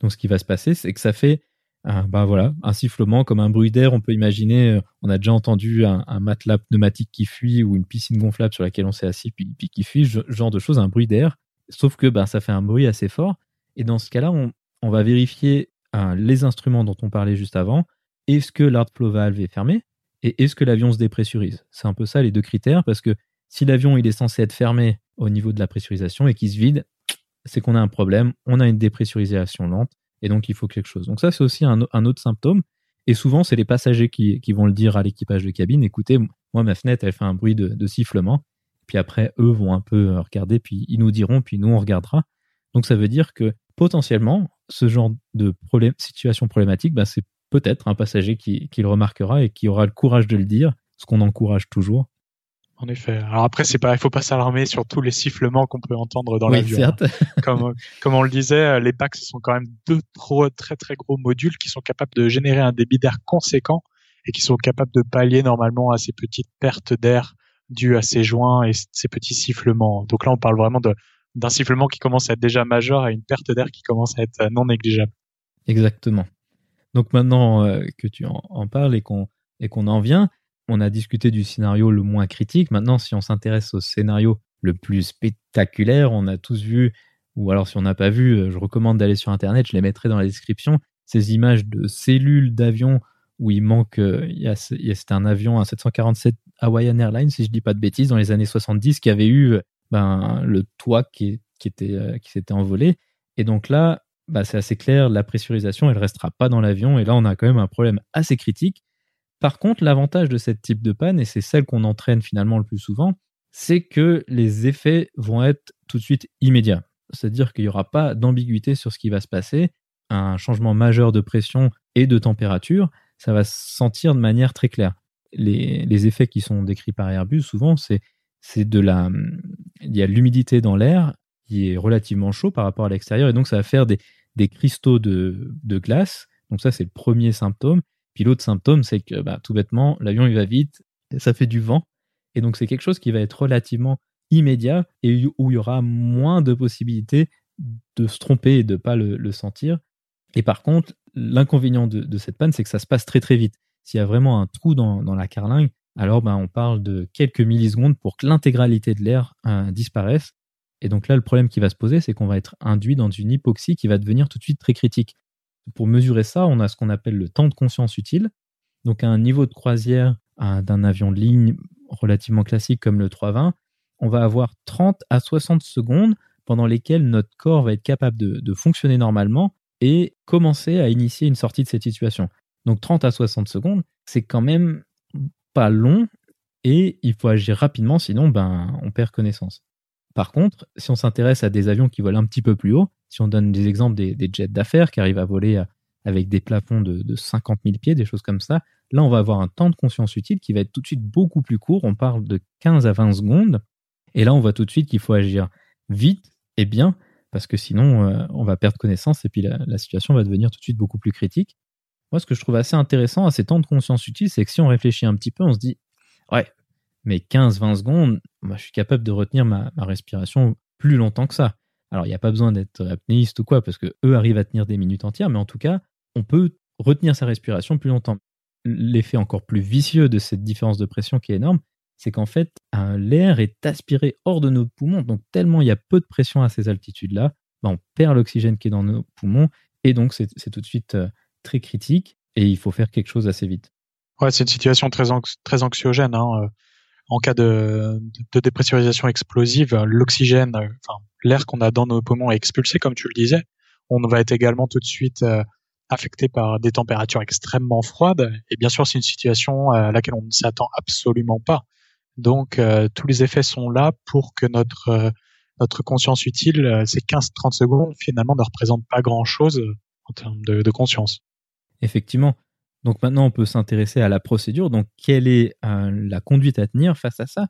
Donc, ce qui va se passer, c'est que ça fait un, bah un sifflement comme un bruit d'air. On peut imaginer, euh, on a déjà entendu un, matelas pneumatique qui fuit ou une piscine gonflable sur laquelle on s'est assis puis, qui fuit, ce genre de choses, un bruit d'air. Sauf que bah, ça fait un bruit assez fort. Et dans ce cas-là, on, va vérifier euh, les instruments dont on parlait juste avant. Est-ce que flow valve est fermé? Et est-ce que l'avion se dépressurise? C'est un peu ça les deux critères parce que si l'avion il est censé être fermé au niveau de la pressurisation et qu'il se vide, c'est qu'on a un problème, on a une dépressurisation lente et donc il faut quelque chose. Donc ça, c'est aussi un, autre symptôme. Et souvent, c'est les passagers qui, vont le dire à l'équipage de cabine, écoutez, moi, ma fenêtre, elle fait un bruit de, sifflement. Puis après, eux vont un peu regarder, puis ils nous diront, puis nous, on regardera. Donc ça veut dire que potentiellement, ce genre de situation problématique, bah, c'est peut-être un passager qui, qui, le remarquera et qui aura le courage de le dire, ce qu'on encourage toujours. En effet. Alors après, c'est pas, il faut pas s'alarmer sur tous les sifflements qu'on peut entendre dans l'avion. Certes. Comme, comme on le disait, les packs ce sont quand même deux trop, très très gros modules qui sont capables de générer un débit d'air conséquent et qui sont capables de pallier normalement à ces petites pertes d'air dues à ces joints et ces petits sifflements. Donc là, on parle vraiment d'un sifflement qui commence à être déjà majeur à une perte d'air qui commence à être non négligeable. Exactement. Donc maintenant euh, que tu en, en parles et qu'on et qu'on en vient, on a discuté du scénario le moins critique. Maintenant, si on s'intéresse au scénario le plus spectaculaire, on a tous vu, ou alors si on n'a pas vu, euh, je recommande d'aller sur Internet, je les mettrai dans la description, ces images de cellules d'avions où il manque, euh, c'était un avion, un 747 Hawaiian Airlines, si je dis pas de bêtises, dans les années 70, qui avait eu euh, ben, le toit qui, était, qui s'était envolé. Et donc là, bah, c'est assez clair, la pressurisation, elle restera pas dans l'avion. Et là, on a quand même un problème assez critique. Par contre, l'avantage de ce type de panne, et c'est celle qu'on entraîne finalement le plus souvent, c'est que les effets vont être tout de suite immédiats. C'est-à-dire qu'il n'y aura pas d'ambiguïté sur ce qui va se passer. Un changement majeur de pression et de température, ça va se sentir de manière très claire. Les, effets qui sont décrits par Airbus, souvent, c'est, de la. Il y a l'humidité dans l'air qui est relativement chaud par rapport à l'extérieur, et donc ça va faire des, cristaux de, de glace. Donc, ça, c'est le premier symptôme. Puis l'autre symptôme, c'est que bah, tout bêtement, l'avion il va vite, ça fait du vent. Et donc c'est quelque chose qui va être relativement immédiat et où il y aura moins de possibilités de se tromper et de ne pas le, sentir. Et par contre, l'inconvénient de, cette panne, c'est que ça se passe très très vite. S'il y a vraiment un trou dans, la carlingue, alors ben, on parle de quelques millisecondes pour que l'intégralité de l'air euh, disparaisse. Et donc là, le problème qui va se poser, c'est qu'on va être induit dans une hypoxie qui va devenir tout de suite très critique. Pour mesurer ça, on a ce qu'on appelle le temps de conscience utile. Donc à un niveau de croisière d'un avion de ligne relativement classique comme le 320, on va avoir 30 à 60 secondes pendant lesquelles notre corps va être capable de, fonctionner normalement et commencer à initier une sortie de cette situation. Donc 30 à 60 secondes, c'est quand même pas long et il faut agir rapidement, sinon ben, on perd connaissance. Par contre, si on s'intéresse à des avions qui volent un petit peu plus haut, si on donne des exemples des, jets d'affaires qui arrivent à voler avec des plafonds de, de 50 000 pieds, des choses comme ça, là on va avoir un temps de conscience utile qui va être tout de suite beaucoup plus court. On parle de 15 à 20 secondes. Et là on voit tout de suite qu'il faut agir vite et bien parce que sinon euh, on va perdre connaissance et puis la, situation va devenir tout de suite beaucoup plus critique. Moi, ce que je trouve assez intéressant à ces temps de conscience utile, c'est que si on réfléchit un petit peu, on se dit, ouais, mais 15-20 secondes, moi, je suis capable de retenir ma, respiration plus longtemps que ça. Alors, il n'y a pas besoin d'être apnéiste ou quoi, parce que eux arrivent à tenir des minutes entières, mais en tout cas, on peut retenir sa respiration plus longtemps. L'effet encore plus vicieux de cette différence de pression qui est énorme, c'est qu'en fait, l'air est aspiré hors de nos poumons. Donc, tellement il y a peu de pression à ces altitudes-là, ben, on perd l'oxygène qui est dans nos poumons. Et donc, c'est tout de suite euh, très critique et il faut faire quelque chose assez vite. Ouais, c'est une situation très, anxiogène. Hein. Euh, en cas de, de dépressurisation explosive, l'oxygène, euh, enfin, l'air qu'on a dans nos poumons est expulsé, comme tu le disais. On va être également tout de suite affecté par des températures extrêmement froides. Et bien sûr, c'est une situation à laquelle on ne s'attend absolument pas. Donc euh, tous les effets sont là pour que notre euh, notre conscience utile, euh, ces 15-30 secondes, finalement ne représentent pas grand-chose en termes de, conscience. Effectivement. Donc maintenant, on peut s'intéresser à la procédure. Donc quelle est la conduite à tenir face à ça?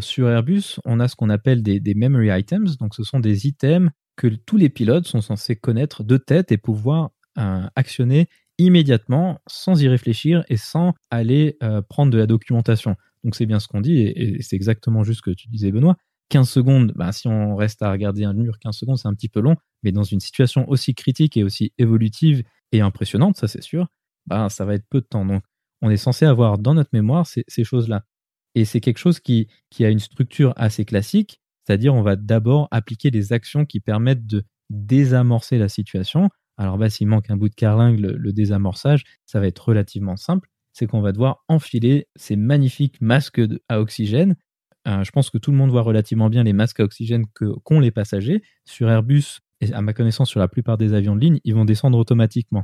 Sur Airbus, on a ce qu'on appelle des, memory items. Donc ce sont des items que tous les pilotes sont censés connaître de tête et pouvoir actionner immédiatement sans y réfléchir et sans aller prendre de la documentation. Donc c'est bien ce qu'on dit, et, c'est exactement juste ce que tu disais, Benoît. 15 secondes, bah, si on reste à regarder un mur 15 secondes, c'est un petit peu long, mais dans une situation aussi critique et aussi évolutive et impressionnante, ça c'est sûr, bah, ça va être peu de temps. Donc on est censé avoir dans notre mémoire ces, choses-là. Et c'est quelque chose qui, a une structure assez classique, c'est-à-dire on va d'abord appliquer des actions qui permettent de désamorcer la situation. Alors bah, s'il manque un bout de carlingue, le désamorçage, ça va être relativement simple c'est qu'on va devoir enfiler ces magnifiques masques à oxygène. Euh, je pense que tout le monde voit relativement bien les masques à oxygène qu'ont les passagers. Sur Airbus, et à ma connaissance sur la plupart des avions de ligne, ils vont descendre automatiquement.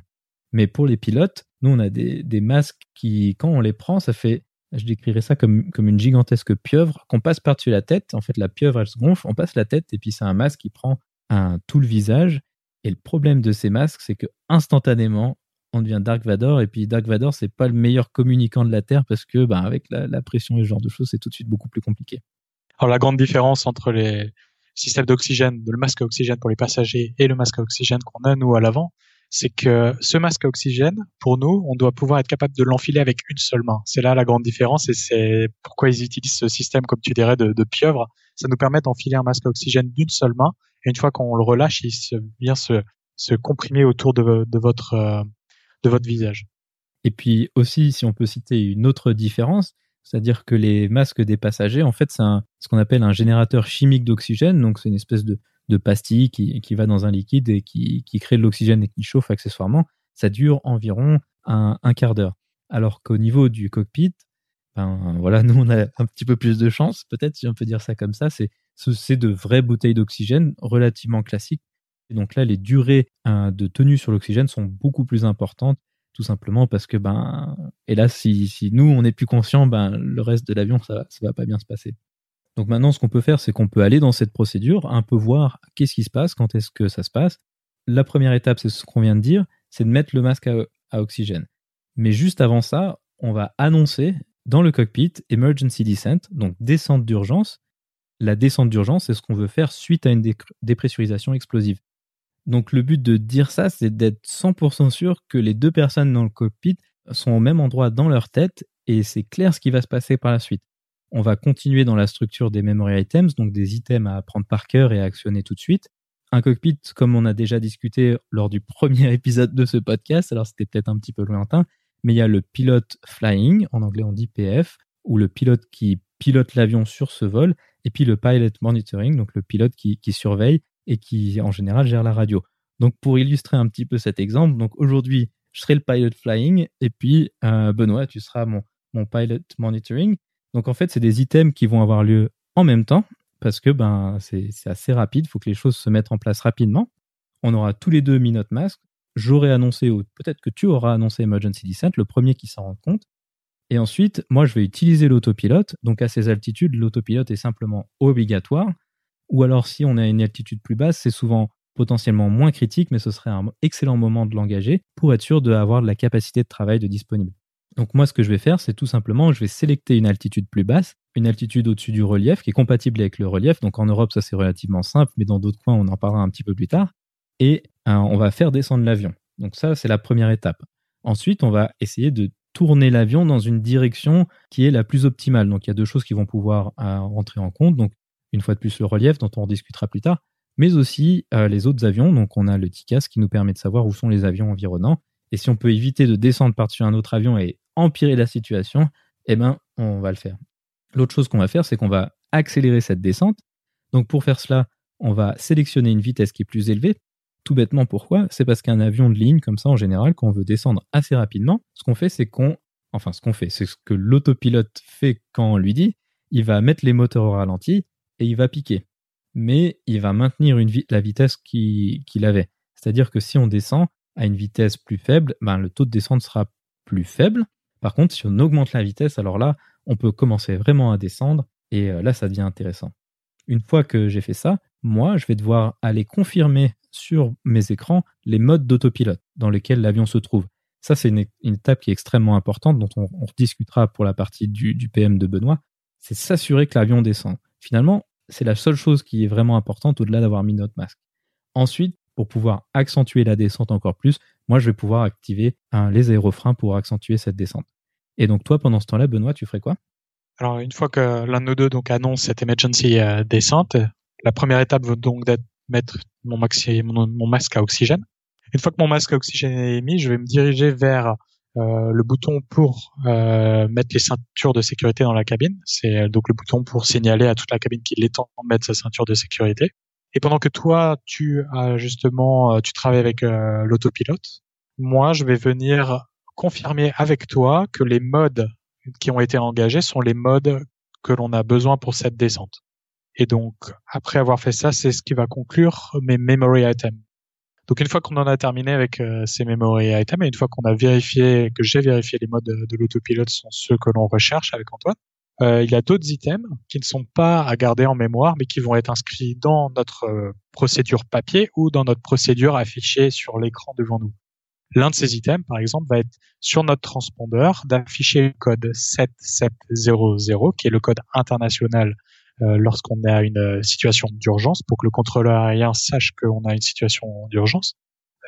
Mais pour les pilotes, nous, on a des, masques qui, quand on les prend, ça fait, je décrirais ça comme, une gigantesque pieuvre qu'on passe par-dessus la tête. En fait, la pieuvre, elle se gonfle, on passe la tête, et puis c'est un masque qui prend un, tout le visage. Et le problème de ces masques, c'est que instantanément, on devient Dark Vador. Et puis Dark Vador, c'est pas le meilleur communicant de la Terre parce que, ben, avec la, pression et ce genre de choses, c'est tout de suite beaucoup plus compliqué. Alors la grande différence entre les systèmes d'oxygène, le masque à oxygène pour les passagers et le masque à oxygène qu'on a nous à l'avant, c'est que ce masque à oxygène, pour nous, on doit pouvoir être capable de l'enfiler avec une seule main. C'est là la grande différence et c'est pourquoi ils utilisent ce système, comme tu dirais, de, pieuvre. Ça nous permet d'enfiler un masque à oxygène d'une seule main et une fois qu'on le relâche, il vient se, se comprimer autour de votre euh, de votre visage. Et puis aussi, si on peut citer une autre différence, c'est-à-dire que les masques des passagers, en fait, c'est ce qu'on appelle un générateur chimique d'oxygène. Donc, c'est une espèce de, pastille qui, va dans un liquide et qui, crée de l'oxygène et qui chauffe accessoirement. Ça dure environ un, quart d'heure. Alors qu'au niveau du cockpit, ben voilà, nous on a un petit peu plus de chance, peut-être si on peut dire ça comme ça. C'est c'est de vraies bouteilles d'oxygène relativement classiques donc là, les durées hein, de tenue sur l'oxygène sont beaucoup plus importantes, tout simplement parce que, ben, et si, nous, on n'est plus conscient, ben, le reste de l'avion, ça ne va pas bien se passer. Donc maintenant, ce qu'on peut faire, c'est qu'on peut aller dans cette procédure, un peu voir qu'est-ce qui se passe, quand est-ce que ça se passe. La première étape, c'est ce qu'on vient de dire, c'est de mettre le masque à, oxygène. Mais juste avant ça, on va annoncer dans le cockpit Emergency Descent, donc descente d'urgence. La descente d'urgence, c'est ce qu'on veut faire suite à une dépressurisation explosive. Donc le but de dire ça, c'est d'être 100% sûr que les deux personnes dans le cockpit sont au même endroit dans leur tête et c'est clair ce qui va se passer par la suite. On va continuer dans la structure des memory items, donc des items à apprendre par cœur et à actionner tout de suite. Un cockpit, comme on a déjà discuté lors du premier épisode de ce podcast, alors c'était peut-être un petit peu lointain, mais il y a le pilote flying, en anglais on dit PF, ou le pilote qui pilote l'avion sur ce vol, et puis le pilot monitoring, donc le pilote qui surveille et qui en général gère la radio. Donc pour illustrer un petit peu cet exemple, donc aujourd'hui je serai le pilot flying et puis euh, Benoît tu seras mon, mon pilot monitoring. Donc en fait c'est des items qui vont avoir lieu en même temps parce que ben c'est assez rapide, il faut que les choses se mettent en place rapidement. On aura tous les deux mis notre masque, j'aurai annoncé, ou peut-être que tu auras annoncé Emergency Descent, le premier qui s'en rend compte. Et ensuite, moi, je vais utiliser l'autopilote. Donc, à ces altitudes, l'autopilote est simplement obligatoire. Ou alors, si on à une altitude plus basse, c'est souvent potentiellement moins critique, mais ce serait un excellent moment de l'engager pour être sûr d'avoir de la capacité de travail de disponible. Donc moi, ce que je vais faire, c'est tout simplement, je vais sélecter une altitude plus basse, une altitude au-dessus du relief qui est compatible avec le relief. Donc en Europe, ça c'est relativement simple, mais dans d'autres coins, on en parlera un petit peu plus tard. Et euh, on va faire descendre l'avion. Donc ça, c'est la première étape. Ensuite, on va essayer de tourner l'avion dans une direction qui est la plus optimale. Donc il y a deux choses qui vont pouvoir euh, rentrer en compte. Donc une fois de plus le relief dont on discutera plus tard, mais aussi euh, les autres avions. Donc on a le TICAS qui nous permet de savoir où sont les avions environnants. Et si on peut éviter de descendre par-dessus un autre avion et empirer la situation, eh ben on va le faire. L'autre chose qu'on va faire, c'est qu'on va accélérer cette descente. Donc pour faire cela, on va sélectionner une vitesse qui est plus élevée. Tout bêtement, pourquoi? C'est parce qu'un avion de ligne, comme ça en général, quand on veut descendre assez rapidement, ce qu'on fait, c'est qu'on... Enfin, ce qu'on fait, c'est ce que l'autopilote fait quand on lui dit, il va mettre les moteurs au ralenti et il va piquer mais il va maintenir la vitesse qu'il avait. C'est-à-dire que si on descend à une vitesse plus faible, ben, le taux de descente sera plus faible. Par contre, si on augmente la vitesse, alors là, on peut commencer vraiment à descendre et euh, là, ça devient intéressant. Une fois que j'ai fait ça, moi, je vais devoir aller confirmer sur mes écrans les modes d'autopilote dans lesquels l'avion se trouve. Ça, c'est une, étape qui est extrêmement importante, dont on, discutera pour la partie du, du PM de Benoît. C'est s'assurer que l'avion descend. Finalement, c'est la seule chose qui est vraiment importante au-delà d'avoir mis notre masque. Ensuite, pour pouvoir accentuer la descente encore plus, moi je vais pouvoir activer les aérofreins pour accentuer cette descente. Et donc toi, pendant ce temps-là, Benoît, tu ferais quoi? Alors une fois que l'un de nous deux donc annonce cette emergency euh, descente, la première étape va donc d'être mettre mon, masque à oxygène. Une fois que mon masque à oxygène est mis, je vais me diriger vers euh, le bouton pour euh, mettre les ceintures de sécurité dans la cabine. C'est donc le bouton pour signaler à toute la cabine qu'il est temps de mettre sa ceinture de sécurité. Et pendant que toi, tu as justement, tu travailles avec l'autopilote, moi, je vais venir confirmer avec toi que les modes qui ont été engagés sont les modes que l'on a besoin pour cette descente. Et donc, après avoir fait ça, c'est ce qui va conclure mes memory items. Donc une fois qu'on en a terminé avec euh, ces memory items et une fois qu'on a vérifié, que j'ai vérifié les modes de, l'autopilote sont ceux que l'on recherche avec Antoine, euh, il y a d'autres items qui ne sont pas à garder en mémoire, mais qui vont être inscrits dans notre euh, procédure papier ou dans notre procédure affichée sur l'écran devant nous. L'un de ces items, par exemple, va être sur notre transpondeur d'afficher le code 7700, qui est le code international euh, lorsqu'on a une euh, situation d'urgence pour que le contrôleur aérien sache qu'on a une situation d'urgence.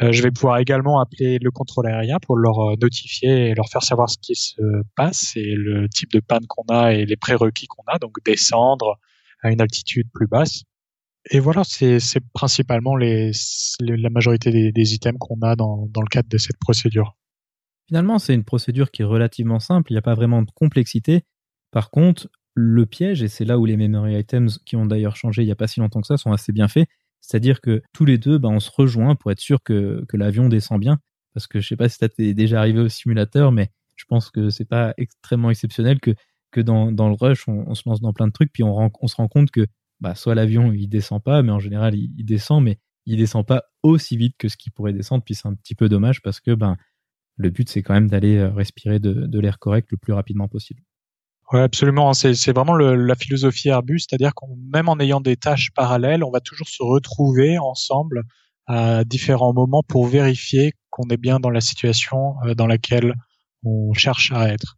Euh, je vais pouvoir également appeler le contrôleur aérien pour leur notifier et leur faire savoir ce qui se passe et le type de panne qu'on a et les prérequis qu'on a, donc descendre à une altitude plus basse. Et voilà, c'est principalement la majorité des, des items qu'on a dans, dans le cadre de cette procédure. Finalement, c'est une procédure qui est relativement simple, il n'y a pas vraiment de complexité. Par contre, le piège, et c'est là où les memory items, qui ont d'ailleurs changé il n'y a pas si longtemps que ça, sont assez bien faits, c'est-à-dire que tous les deux, bah, on se rejoint pour être sûr que, l'avion descend bien. Parce que je sais pas si tu déjà arrivé au simulateur, mais je pense que c'est pas extrêmement exceptionnel que, dans, le rush, on, se lance dans plein de trucs, puis on, se rend compte que bah, soit l'avion il descend pas, mais en général il, descend, mais il descend pas aussi vite que ce qu'il pourrait descendre, puis c'est un petit peu dommage parce que ben, le but c'est quand même d'aller euh, respirer de l'air correct le plus rapidement possible. Ouais, absolument. C'est, vraiment la philosophie Airbus, c'est-à-dire qu'on même en ayant des tâches parallèles, on va toujours se retrouver ensemble à différents moments pour vérifier qu'on est bien dans la situation euh, dans laquelle on cherche à être.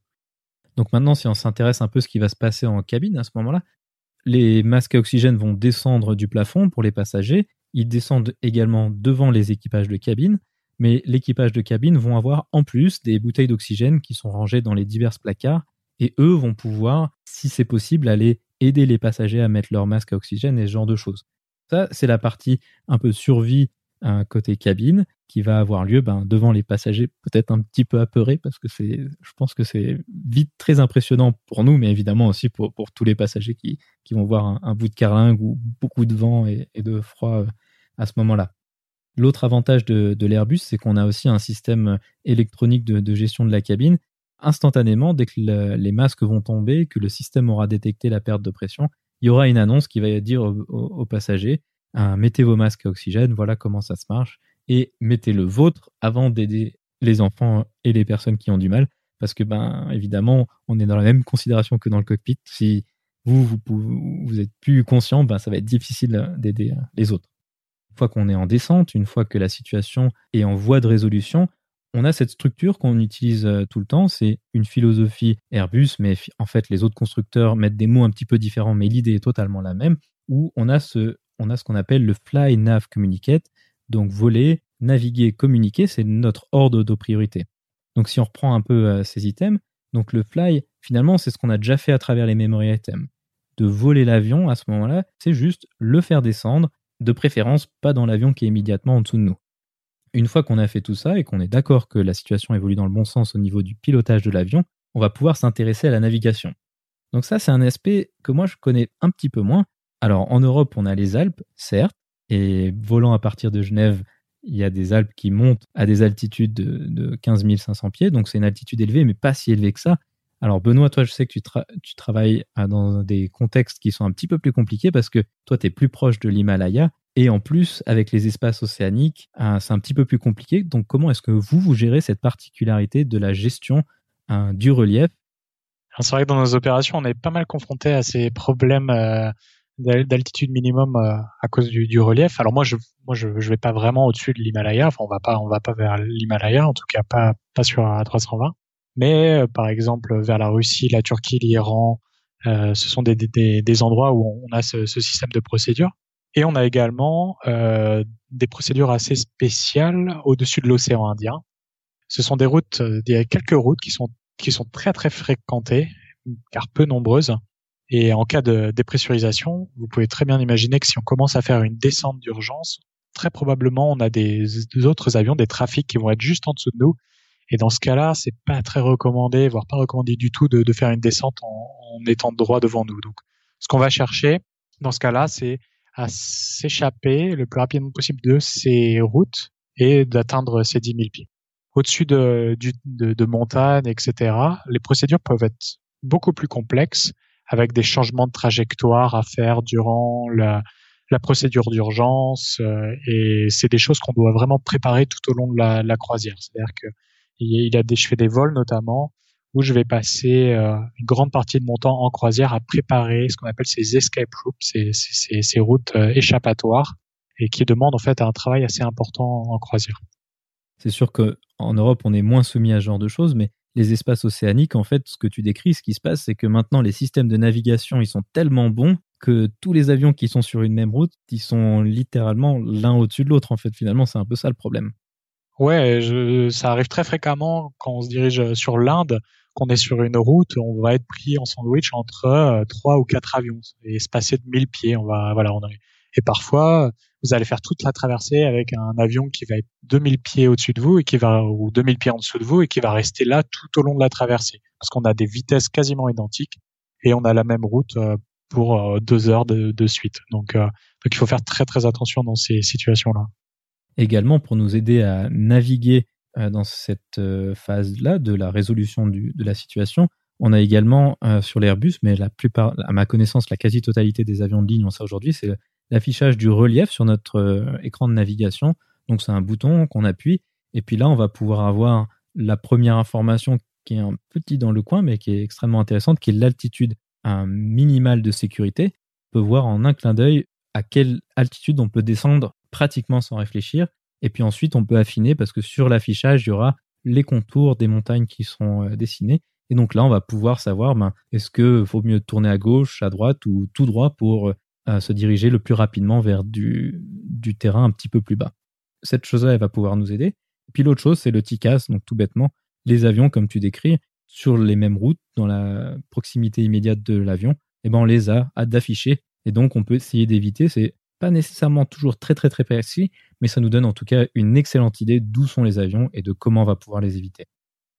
Donc maintenant, si on s'intéresse un peu à ce qui va se passer en cabine à ce moment-là, les masques à oxygène vont descendre du plafond pour les passagers. Ils descendent également devant les équipages de cabine, mais l'équipage de cabine vont avoir en plus des bouteilles d'oxygène qui sont rangées dans les divers placards et eux vont pouvoir, si c'est possible, aller aider les passagers à mettre leur masque à oxygène et ce genre de choses. Ça, c'est la partie un peu survie un côté cabine qui va avoir lieu ben, devant les passagers, peut-être un petit peu apeurés, parce que c'est, je pense que c'est vite très impressionnant pour nous, mais évidemment aussi pour, pour tous les passagers qui, qui vont voir un, bout de carlingue ou beaucoup de vent et, de froid euh, à ce moment-là. L'autre avantage de, de l'Airbus, c'est qu'on a aussi un système électronique de, de gestion de la cabine instantanément, dès que les masques vont tomber, que le système aura détecté la perte de pression, il y aura une annonce qui va dire aux, passagers euh, mettez vos masques à oxygène, voilà comment ça se marche. et mettez le vôtre avant d'aider les enfants et les personnes qui ont du mal. Parce que, ben, évidemment, on est dans la même considération que dans le cockpit. Si vous, vous, vous êtes plus conscient, ben, ça va être difficile d'aider les autres. Une fois qu'on est en descente, une fois que la situation est en voie de résolution, on a cette structure qu'on utilise euh, tout le temps. C'est une philosophie Airbus, mais en fait, les autres constructeurs mettent des mots un petit peu différents, mais l'idée est totalement la même, où on a ce, on a ce qu'on appelle le Fly Nav Communicate. Donc, voler, naviguer, communiquer, c'est notre ordre de priorité. Donc, si on reprend un peu euh, ces items, donc le Fly, finalement, c'est ce qu'on a déjà fait à travers les memory items. De voler l'avion, à ce moment-là, c'est juste le faire descendre, de préférence pas dans l'avion qui est immédiatement en dessous de nous. Une fois qu'on a fait tout ça et qu'on est d'accord que la situation évolue dans le bon sens au niveau du pilotage de l'avion, on va pouvoir s'intéresser à la navigation. Donc ça, c'est un aspect que moi je connais un petit peu moins. Alors en Europe, on a les Alpes, certes, et volant à partir de Genève, il y a des Alpes qui montent à des altitudes de, 15 500 pieds, donc c'est une altitude élevée, mais pas si élevée que ça. Alors Benoît, toi, je sais que tu, tu travailles dans des contextes qui sont un petit peu plus compliqués parce que toi, tu es plus proche de l'Himalaya et en plus, avec les espaces océaniques, euh, c'est un petit peu plus compliqué. Donc, comment est-ce que vous, vous gérez cette particularité de la gestion euh, du relief? C'est vrai que dans nos opérations, on est pas mal confronté à ces problèmes euh, d'altitude minimum à cause du, relief. Alors moi, je moi je, vais pas vraiment au-dessus de l'Himalaya. Enfin, on va pas va pas vers l'Himalaya, en tout cas pas pas sur A320. Mais par exemple vers la Russie, la Turquie, l'Iran, ce sont des, des, endroits où on a ce, ce système de procédure. Et on a également euh, des procédures assez spéciales au-dessus de l'océan Indien. Ce sont des routes, il y a quelques routes qui sont qui sont très très fréquentées, car peu nombreuses. Et en cas de dépressurisation, vous pouvez très bien imaginer que si on commence à faire une descente d'urgence, très probablement on a des, autres avions, des trafics qui vont être juste en dessous de nous. Et dans ce cas-là, c'est pas très recommandé, voire pas recommandé du tout, de, de faire une descente en, en étant droit devant nous. Donc, ce qu'on va chercher dans ce cas-là, c'est à s'échapper le plus rapidement possible de ces routes et d'atteindre ces 10 000 pieds. Au-dessus de, de, de montagnes, etc., les procédures peuvent être beaucoup plus complexes avec des changements de trajectoire à faire durant la, la procédure d'urgence euh, et c'est des choses qu'on doit vraiment préparer tout au long de la, la croisière. C'est-à-dire que il a des, je des vols notamment où je vais passer euh, une grande partie de mon temps en croisière à préparer ce qu'on appelle ces escape routes, ces, routes euh, échappatoires, et qui demandent en fait un travail assez important en croisière. C'est sûr qu'en Europe, on est moins soumis à ce genre de choses, mais les espaces océaniques, en fait, ce que tu décris, ce qui se passe, c'est que maintenant, les systèmes de navigation, ils sont tellement bons que tous les avions qui sont sur une même route, ils sont littéralement l'un au-dessus de l'autre. En fait, finalement, c'est un peu ça le problème. Ouais, je, ça arrive très fréquemment quand on se dirige sur l'Inde, qu'on est sur une route, on va être pris en sandwich entre euh, trois ou quatre avions et se passer de 1000 pieds. On va, voilà, on et parfois vous allez faire toute la traversée avec un avion qui va être 2000 pieds au-dessus de vous et qui va ou 2000 pieds en dessous de vous et qui va rester là tout au long de la traversée parce qu'on a des vitesses quasiment identiques et on a la même route euh, pour euh, deux heures de, de suite. Donc, donc il faut faire très très attention dans ces situations-là également pour nous aider à naviguer euh, dans cette euh, phase-là de la résolution de la situation. On a également euh, sur l'Airbus, mais à ma connaissance, la quasi-totalité des avions de ligne ont ça aujourd'hui, c'est l'affichage du relief sur notre écran de navigation. Donc c'est un bouton qu'on appuie, et puis là on va pouvoir avoir la première information qui est un petit dans le coin, mais qui est extrêmement intéressante, qui est l'altitude minimale de sécurité. On peut voir en un clin d'œil à quelle altitude on peut descendre pratiquement sans réfléchir. Et puis ensuite, on peut affiner parce que sur l'affichage, il y aura les contours des montagnes qui seront euh, dessinés. Et donc là, on va pouvoir savoir, ben, est-ce qu'il faut mieux tourner à gauche, à droite ou tout droit pour euh, se diriger le plus rapidement vers du, du terrain un petit peu plus bas. Cette chose-là, elle va pouvoir nous aider. Et puis l'autre chose, c'est le TICAS, donc tout bêtement, les avions, comme tu décris, sur les mêmes routes, dans la proximité immédiate de l'avion, eh ben on les a à d'afficher. Et donc, on peut essayer d'éviter. C'est pas nécessairement toujours très très très précis, mais ça nous donne en tout cas une excellente idée d'où sont les avions et de comment on va pouvoir les éviter.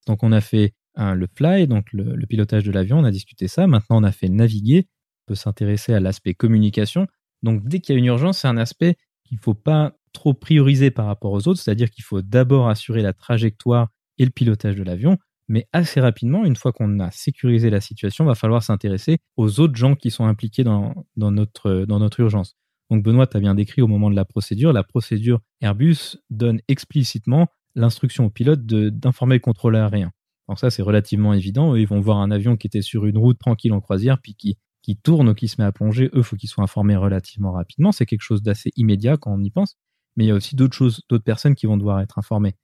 Donc on a fait le fly, donc le, pilotage de l'avion, on a discuté ça. Maintenant on a fait naviguer, on peut s'intéresser à l'aspect communication. Donc dès qu'il y a une urgence, c'est un aspect qu'il ne faut pas trop prioriser par rapport aux autres, c'est-à-dire qu'il faut d'abord assurer la trajectoire et le pilotage de l'avion, mais assez rapidement, une fois qu'on a sécurisé la situation, il va falloir s'intéresser aux autres gens qui sont impliqués dans, notre, dans notre urgence. Donc Benoît, tu as bien décrit au moment de la procédure. La procédure Airbus donne explicitement l'instruction au pilote d'informer le contrôleur aérien. Donc ça, c'est relativement évident. Eux, ils vont voir un avion qui était sur une route tranquille en croisière, puis qui, qui tourne ou qui se met à plonger. Eux, faut qu'ils soient informés relativement rapidement. C'est quelque chose d'assez immédiat quand on y pense. Mais il y a aussi d'autres choses, d'autres personnes qui vont devoir être informées.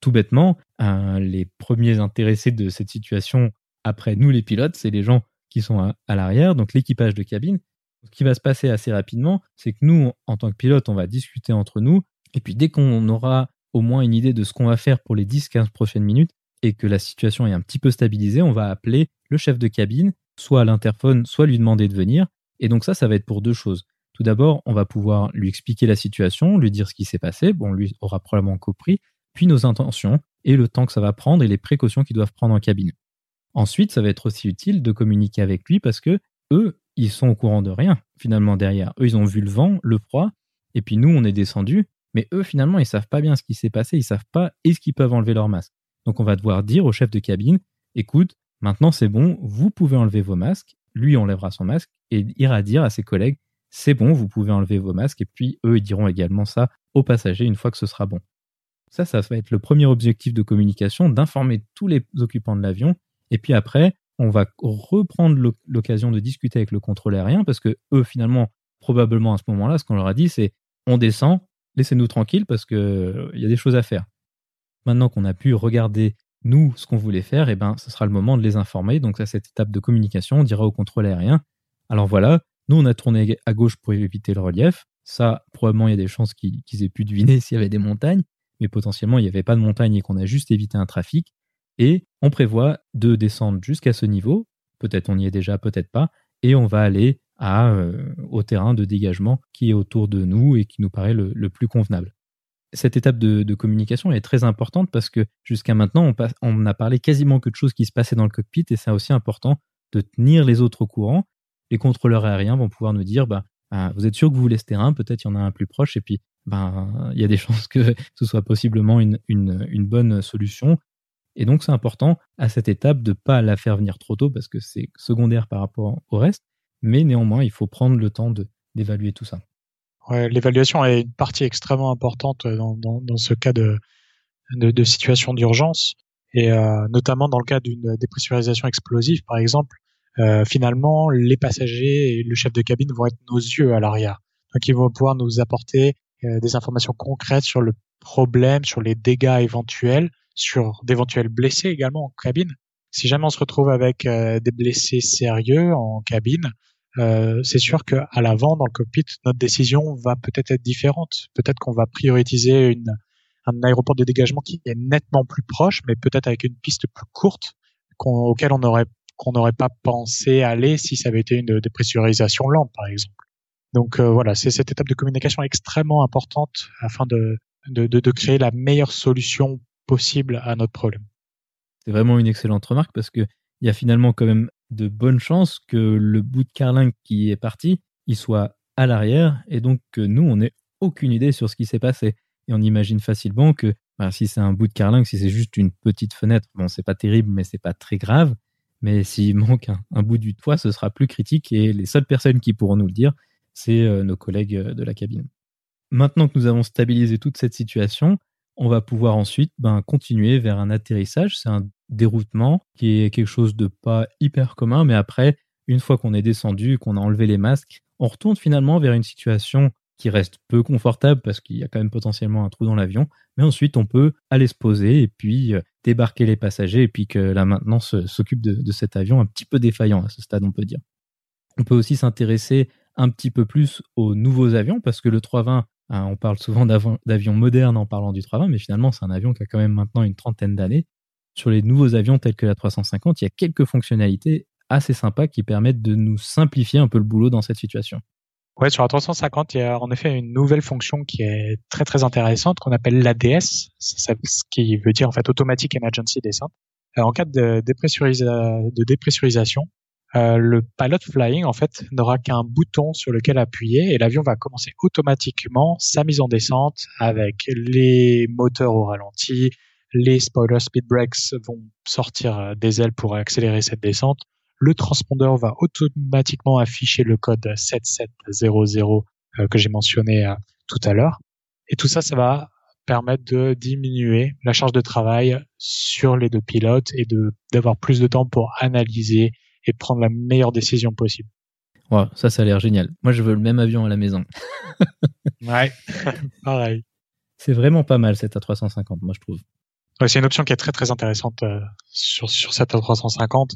Tout bêtement, euh, les premiers intéressés de cette situation, après nous les pilotes, c'est les gens qui sont à, à l'arrière, donc l'équipage de cabine. Ce qui va se passer assez rapidement, c'est que nous, en tant que pilote, on va discuter entre nous. Et puis dès qu'on aura au moins une idée de ce qu'on va faire pour les 10-15 prochaines minutes et que la situation est un petit peu stabilisée, on va appeler le chef de cabine, soit à l'interphone, soit lui demander de venir. Et donc ça, ça va être pour deux choses. Tout d'abord, on va pouvoir lui expliquer la situation, lui dire ce qui s'est passé. Bon, lui aura probablement compris. Puis nos intentions et le temps que ça va prendre et les précautions qu'ils doivent prendre en cabine. Ensuite, ça va être aussi utile de communiquer avec lui parce que eux, ils sont au courant de rien finalement derrière. Eux, ils ont vu le vent, le froid, et puis nous, on est descendu mais eux, finalement, ils savent pas bien ce qui s'est passé, ils savent pas est-ce qu'ils peuvent enlever leur masque. Donc on va devoir dire au chef de cabine, écoute, maintenant c'est bon, vous pouvez enlever vos masques, lui enlèvera son masque et ira dire à ses collègues, c'est bon, vous pouvez enlever vos masques, et puis eux, ils diront également ça aux passagers une fois que ce sera bon. Ça, ça va être le premier objectif de communication, d'informer tous les occupants de l'avion, et puis après, on va reprendre l'occasion de discuter avec le contrôle aérien, parce que eux, finalement, probablement à ce moment-là, ce qu'on leur a dit, c'est on descend, laissez-nous tranquilles parce qu'il euh, y a des choses à faire. Maintenant qu'on a pu regarder, nous, ce qu'on voulait faire, et eh ben, ce sera le moment de les informer. Donc, à cette étape de communication, on dira au contrôle aérien alors voilà, nous, on a tourné à gauche pour éviter le relief. Ça, probablement, il y a des chances qu'ils aient pu deviner s'il y avait des montagnes, mais potentiellement, il n'y avait pas de montagne et qu'on a juste évité un trafic. Et on prévoit de descendre jusqu'à ce niveau. Peut-être on y est déjà, peut-être pas. Et on va aller euh, au terrain de dégagement qui est autour de nous et qui nous paraît le, plus convenable. Cette étape de, communication est très importante parce que jusqu'à maintenant, on, on a parlé quasiment que de choses qui se passaient dans le cockpit et c'est aussi important de tenir les autres au courant. Les contrôleurs aériens vont pouvoir nous dire bah, ah, vous êtes sûr que vous voulez ce terrain, peut-être il y en a un plus proche, et puis ben, il y a des chances que ce soit possiblement une bonne solution. Et donc c'est important à cette étape de ne pas la faire venir trop tôt parce que c'est secondaire par rapport au reste, mais néanmoins, il faut prendre le temps d'évaluer tout ça. L'évaluation est une partie extrêmement importante dans, ce cas de, situation d'urgence, et euh, notamment dans le cas d'une dépressurisation explosive, par exemple. Euh, finalement, les passagers et le chef de cabine vont être nos yeux à l'arrière. Donc, ils vont pouvoir nous apporter euh, des informations concrètes sur le problème, sur les dégâts éventuels, sur d'éventuels blessés également en cabine. Si jamais on se retrouve avec des blessés sérieux en cabine, euh, c'est sûr qu'à l'avant, dans le cockpit, notre décision va peut-être être différente. Peut-être qu'on va prioriser un aéroport de dégagement qui est nettement plus proche, mais peut-être avec une piste plus courte auquel on aurait qu'on n'aurait pas pensé aller si ça avait été une dépressurisation lente, par exemple. Donc euh, voilà, c'est cette étape de communication extrêmement importante afin de, de, créer la meilleure solution possible à notre problème. C'est vraiment une excellente remarque parce que il y a finalement quand même de bonnes chances que le bout de carlingue qui est parti, il soit à l'arrière et donc que nous, on n'ait aucune idée sur ce qui s'est passé. Et on imagine facilement que bah, si c'est un bout de carlingue, si c'est juste une petite fenêtre, bon, c'est pas terrible, mais c'est pas très grave. Mais s'il manque un, bout du toit, ce sera plus critique et les seules personnes qui pourront nous le dire, c'est euh, nos collègues euh, de la cabine. Maintenant que nous avons stabilisé toute cette situation, on va pouvoir ensuite ben, continuer vers un atterrissage. C'est un déroutement qui est quelque chose de pas hyper commun, mais après, une fois qu'on est descendu, qu'on a enlevé les masques, on retourne finalement vers une situation qui reste peu confortable parce qu'il y a quand même potentiellement un trou dans l'avion, mais ensuite on peut aller se poser et puis euh, débarquer les passagers et puis que la maintenance s'occupe de, de cet avion un petit peu défaillant à ce stade, on peut dire. On peut aussi s'intéresser un petit peu plus aux nouveaux avions parce que le 320 Hein, on parle souvent d'avions modernes en parlant du 320, mais finalement, c'est un avion qui a quand même maintenant une trentaine d'années. Sur les nouveaux avions tels que la 350, il y a quelques fonctionnalités assez sympas qui permettent de nous simplifier un peu le boulot dans cette situation. Ouais, sur la 350, il y a en effet une nouvelle fonction qui est très très intéressante qu'on appelle l'ADS, ce qui veut dire en fait Automatic Emergency Descent. Euh, en cas de, de dépressurisation, euh, le pilot flying en fait n'aura qu'un bouton sur lequel appuyer et l'avion va commencer automatiquement sa mise en descente avec les moteurs au ralenti, les spoiler speed brakes vont sortir euh, des ailes pour accélérer cette descente. Le transpondeur va automatiquement afficher le code 7700 que j'ai mentionné tout à l'heure. Et tout ça, ça va permettre de diminuer la charge de travail sur les deux pilotes et de d'avoir plus de temps pour analyser et prendre la meilleure décision possible. Wow, ça, ça a l'air génial. Moi, je veux le même avion à la maison. ouais, pareil. C'est vraiment pas mal cette A350, moi, je trouve. Ouais, c'est une option qui est très très intéressante euh, sur, sur cette A350.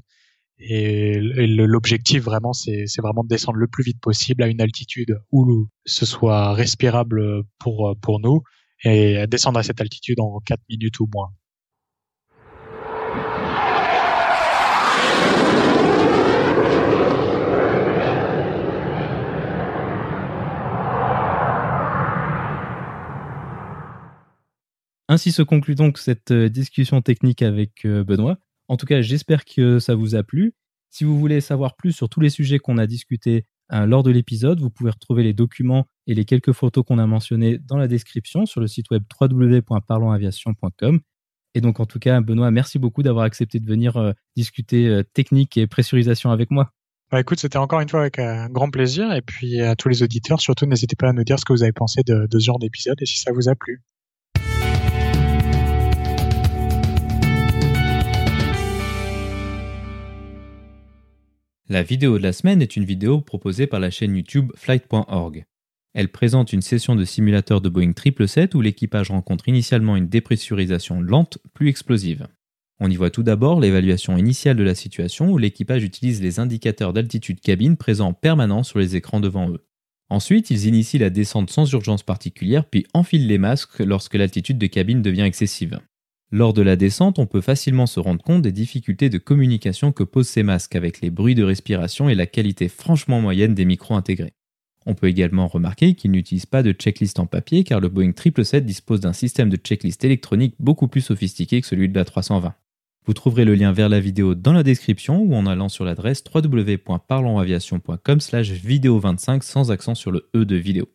Et, l'objectif vraiment, c'est vraiment de descendre le plus vite possible à une altitude où ce soit respirable pour, pour nous et descendre à cette altitude en 4 minutes ou moins. Ainsi se conclut donc cette euh, discussion technique avec euh, Benoît. En tout cas, j'espère que ça vous a plu. Si vous voulez savoir plus sur tous les sujets qu'on a discutés euh, lors de l'épisode, vous pouvez retrouver les documents et les quelques photos qu'on a mentionnées dans la description sur le site web www.parlonsaviation.com. Et donc, en tout cas, Benoît, merci beaucoup d'avoir accepté de venir discuter technique et pressurisation avec moi. Bah écoute, c'était encore une fois avec un grand plaisir. Et puis à tous les auditeurs, surtout n'hésitez pas à nous dire ce que vous avez pensé de ce genre d'épisode et si ça vous a plu. La vidéo de la semaine est une vidéo proposée par la chaîne YouTube Flight.org. Elle présente une session de simulateur de Boeing 777 où l'équipage rencontre initialement une dépressurisation lente, plus explosive. On y voit tout d'abord l'évaluation initiale de la situation où l'équipage utilise les indicateurs d'altitude cabine présents en permanence sur les écrans devant eux. Ensuite, ils initient la descente sans urgence particulière puis enfilent les masques lorsque l'altitude de cabine devient excessive. Lors de la descente, on peut facilement se rendre compte des difficultés de communication que posent ces masques avec les bruits de respiration et la qualité franchement moyenne des micros intégrés. On peut également remarquer qu'ils n'utilisent pas de checklist en papier car le Boeing 777 dispose d'un système de checklist électronique beaucoup plus sophistiqué que celui de la 320. Vous trouverez le lien vers la vidéo dans la description ou en allant sur l'adresse www.parlonsaviation.com slash vidéo 25 sans accent sur le E de vidéo.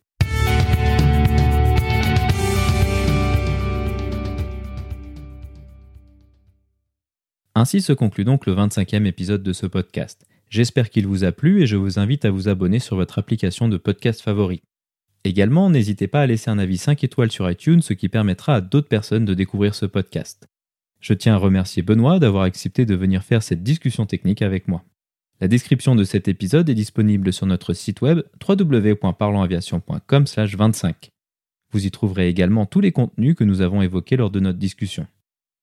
Ainsi se conclut donc le 25e épisode de ce podcast. J'espère qu'il vous a plu et je vous invite à vous abonner sur votre application de podcast favori. Également, n'hésitez pas à laisser un avis 5 étoiles sur iTunes, ce qui permettra à d'autres personnes de découvrir ce podcast. Je tiens à remercier Benoît d'avoir accepté de venir faire cette discussion technique avec moi. La description de cet épisode est disponible sur notre site web www.parlonsaviation.com/25. Vous y trouverez également tous les contenus que nous avons évoqués lors de notre discussion.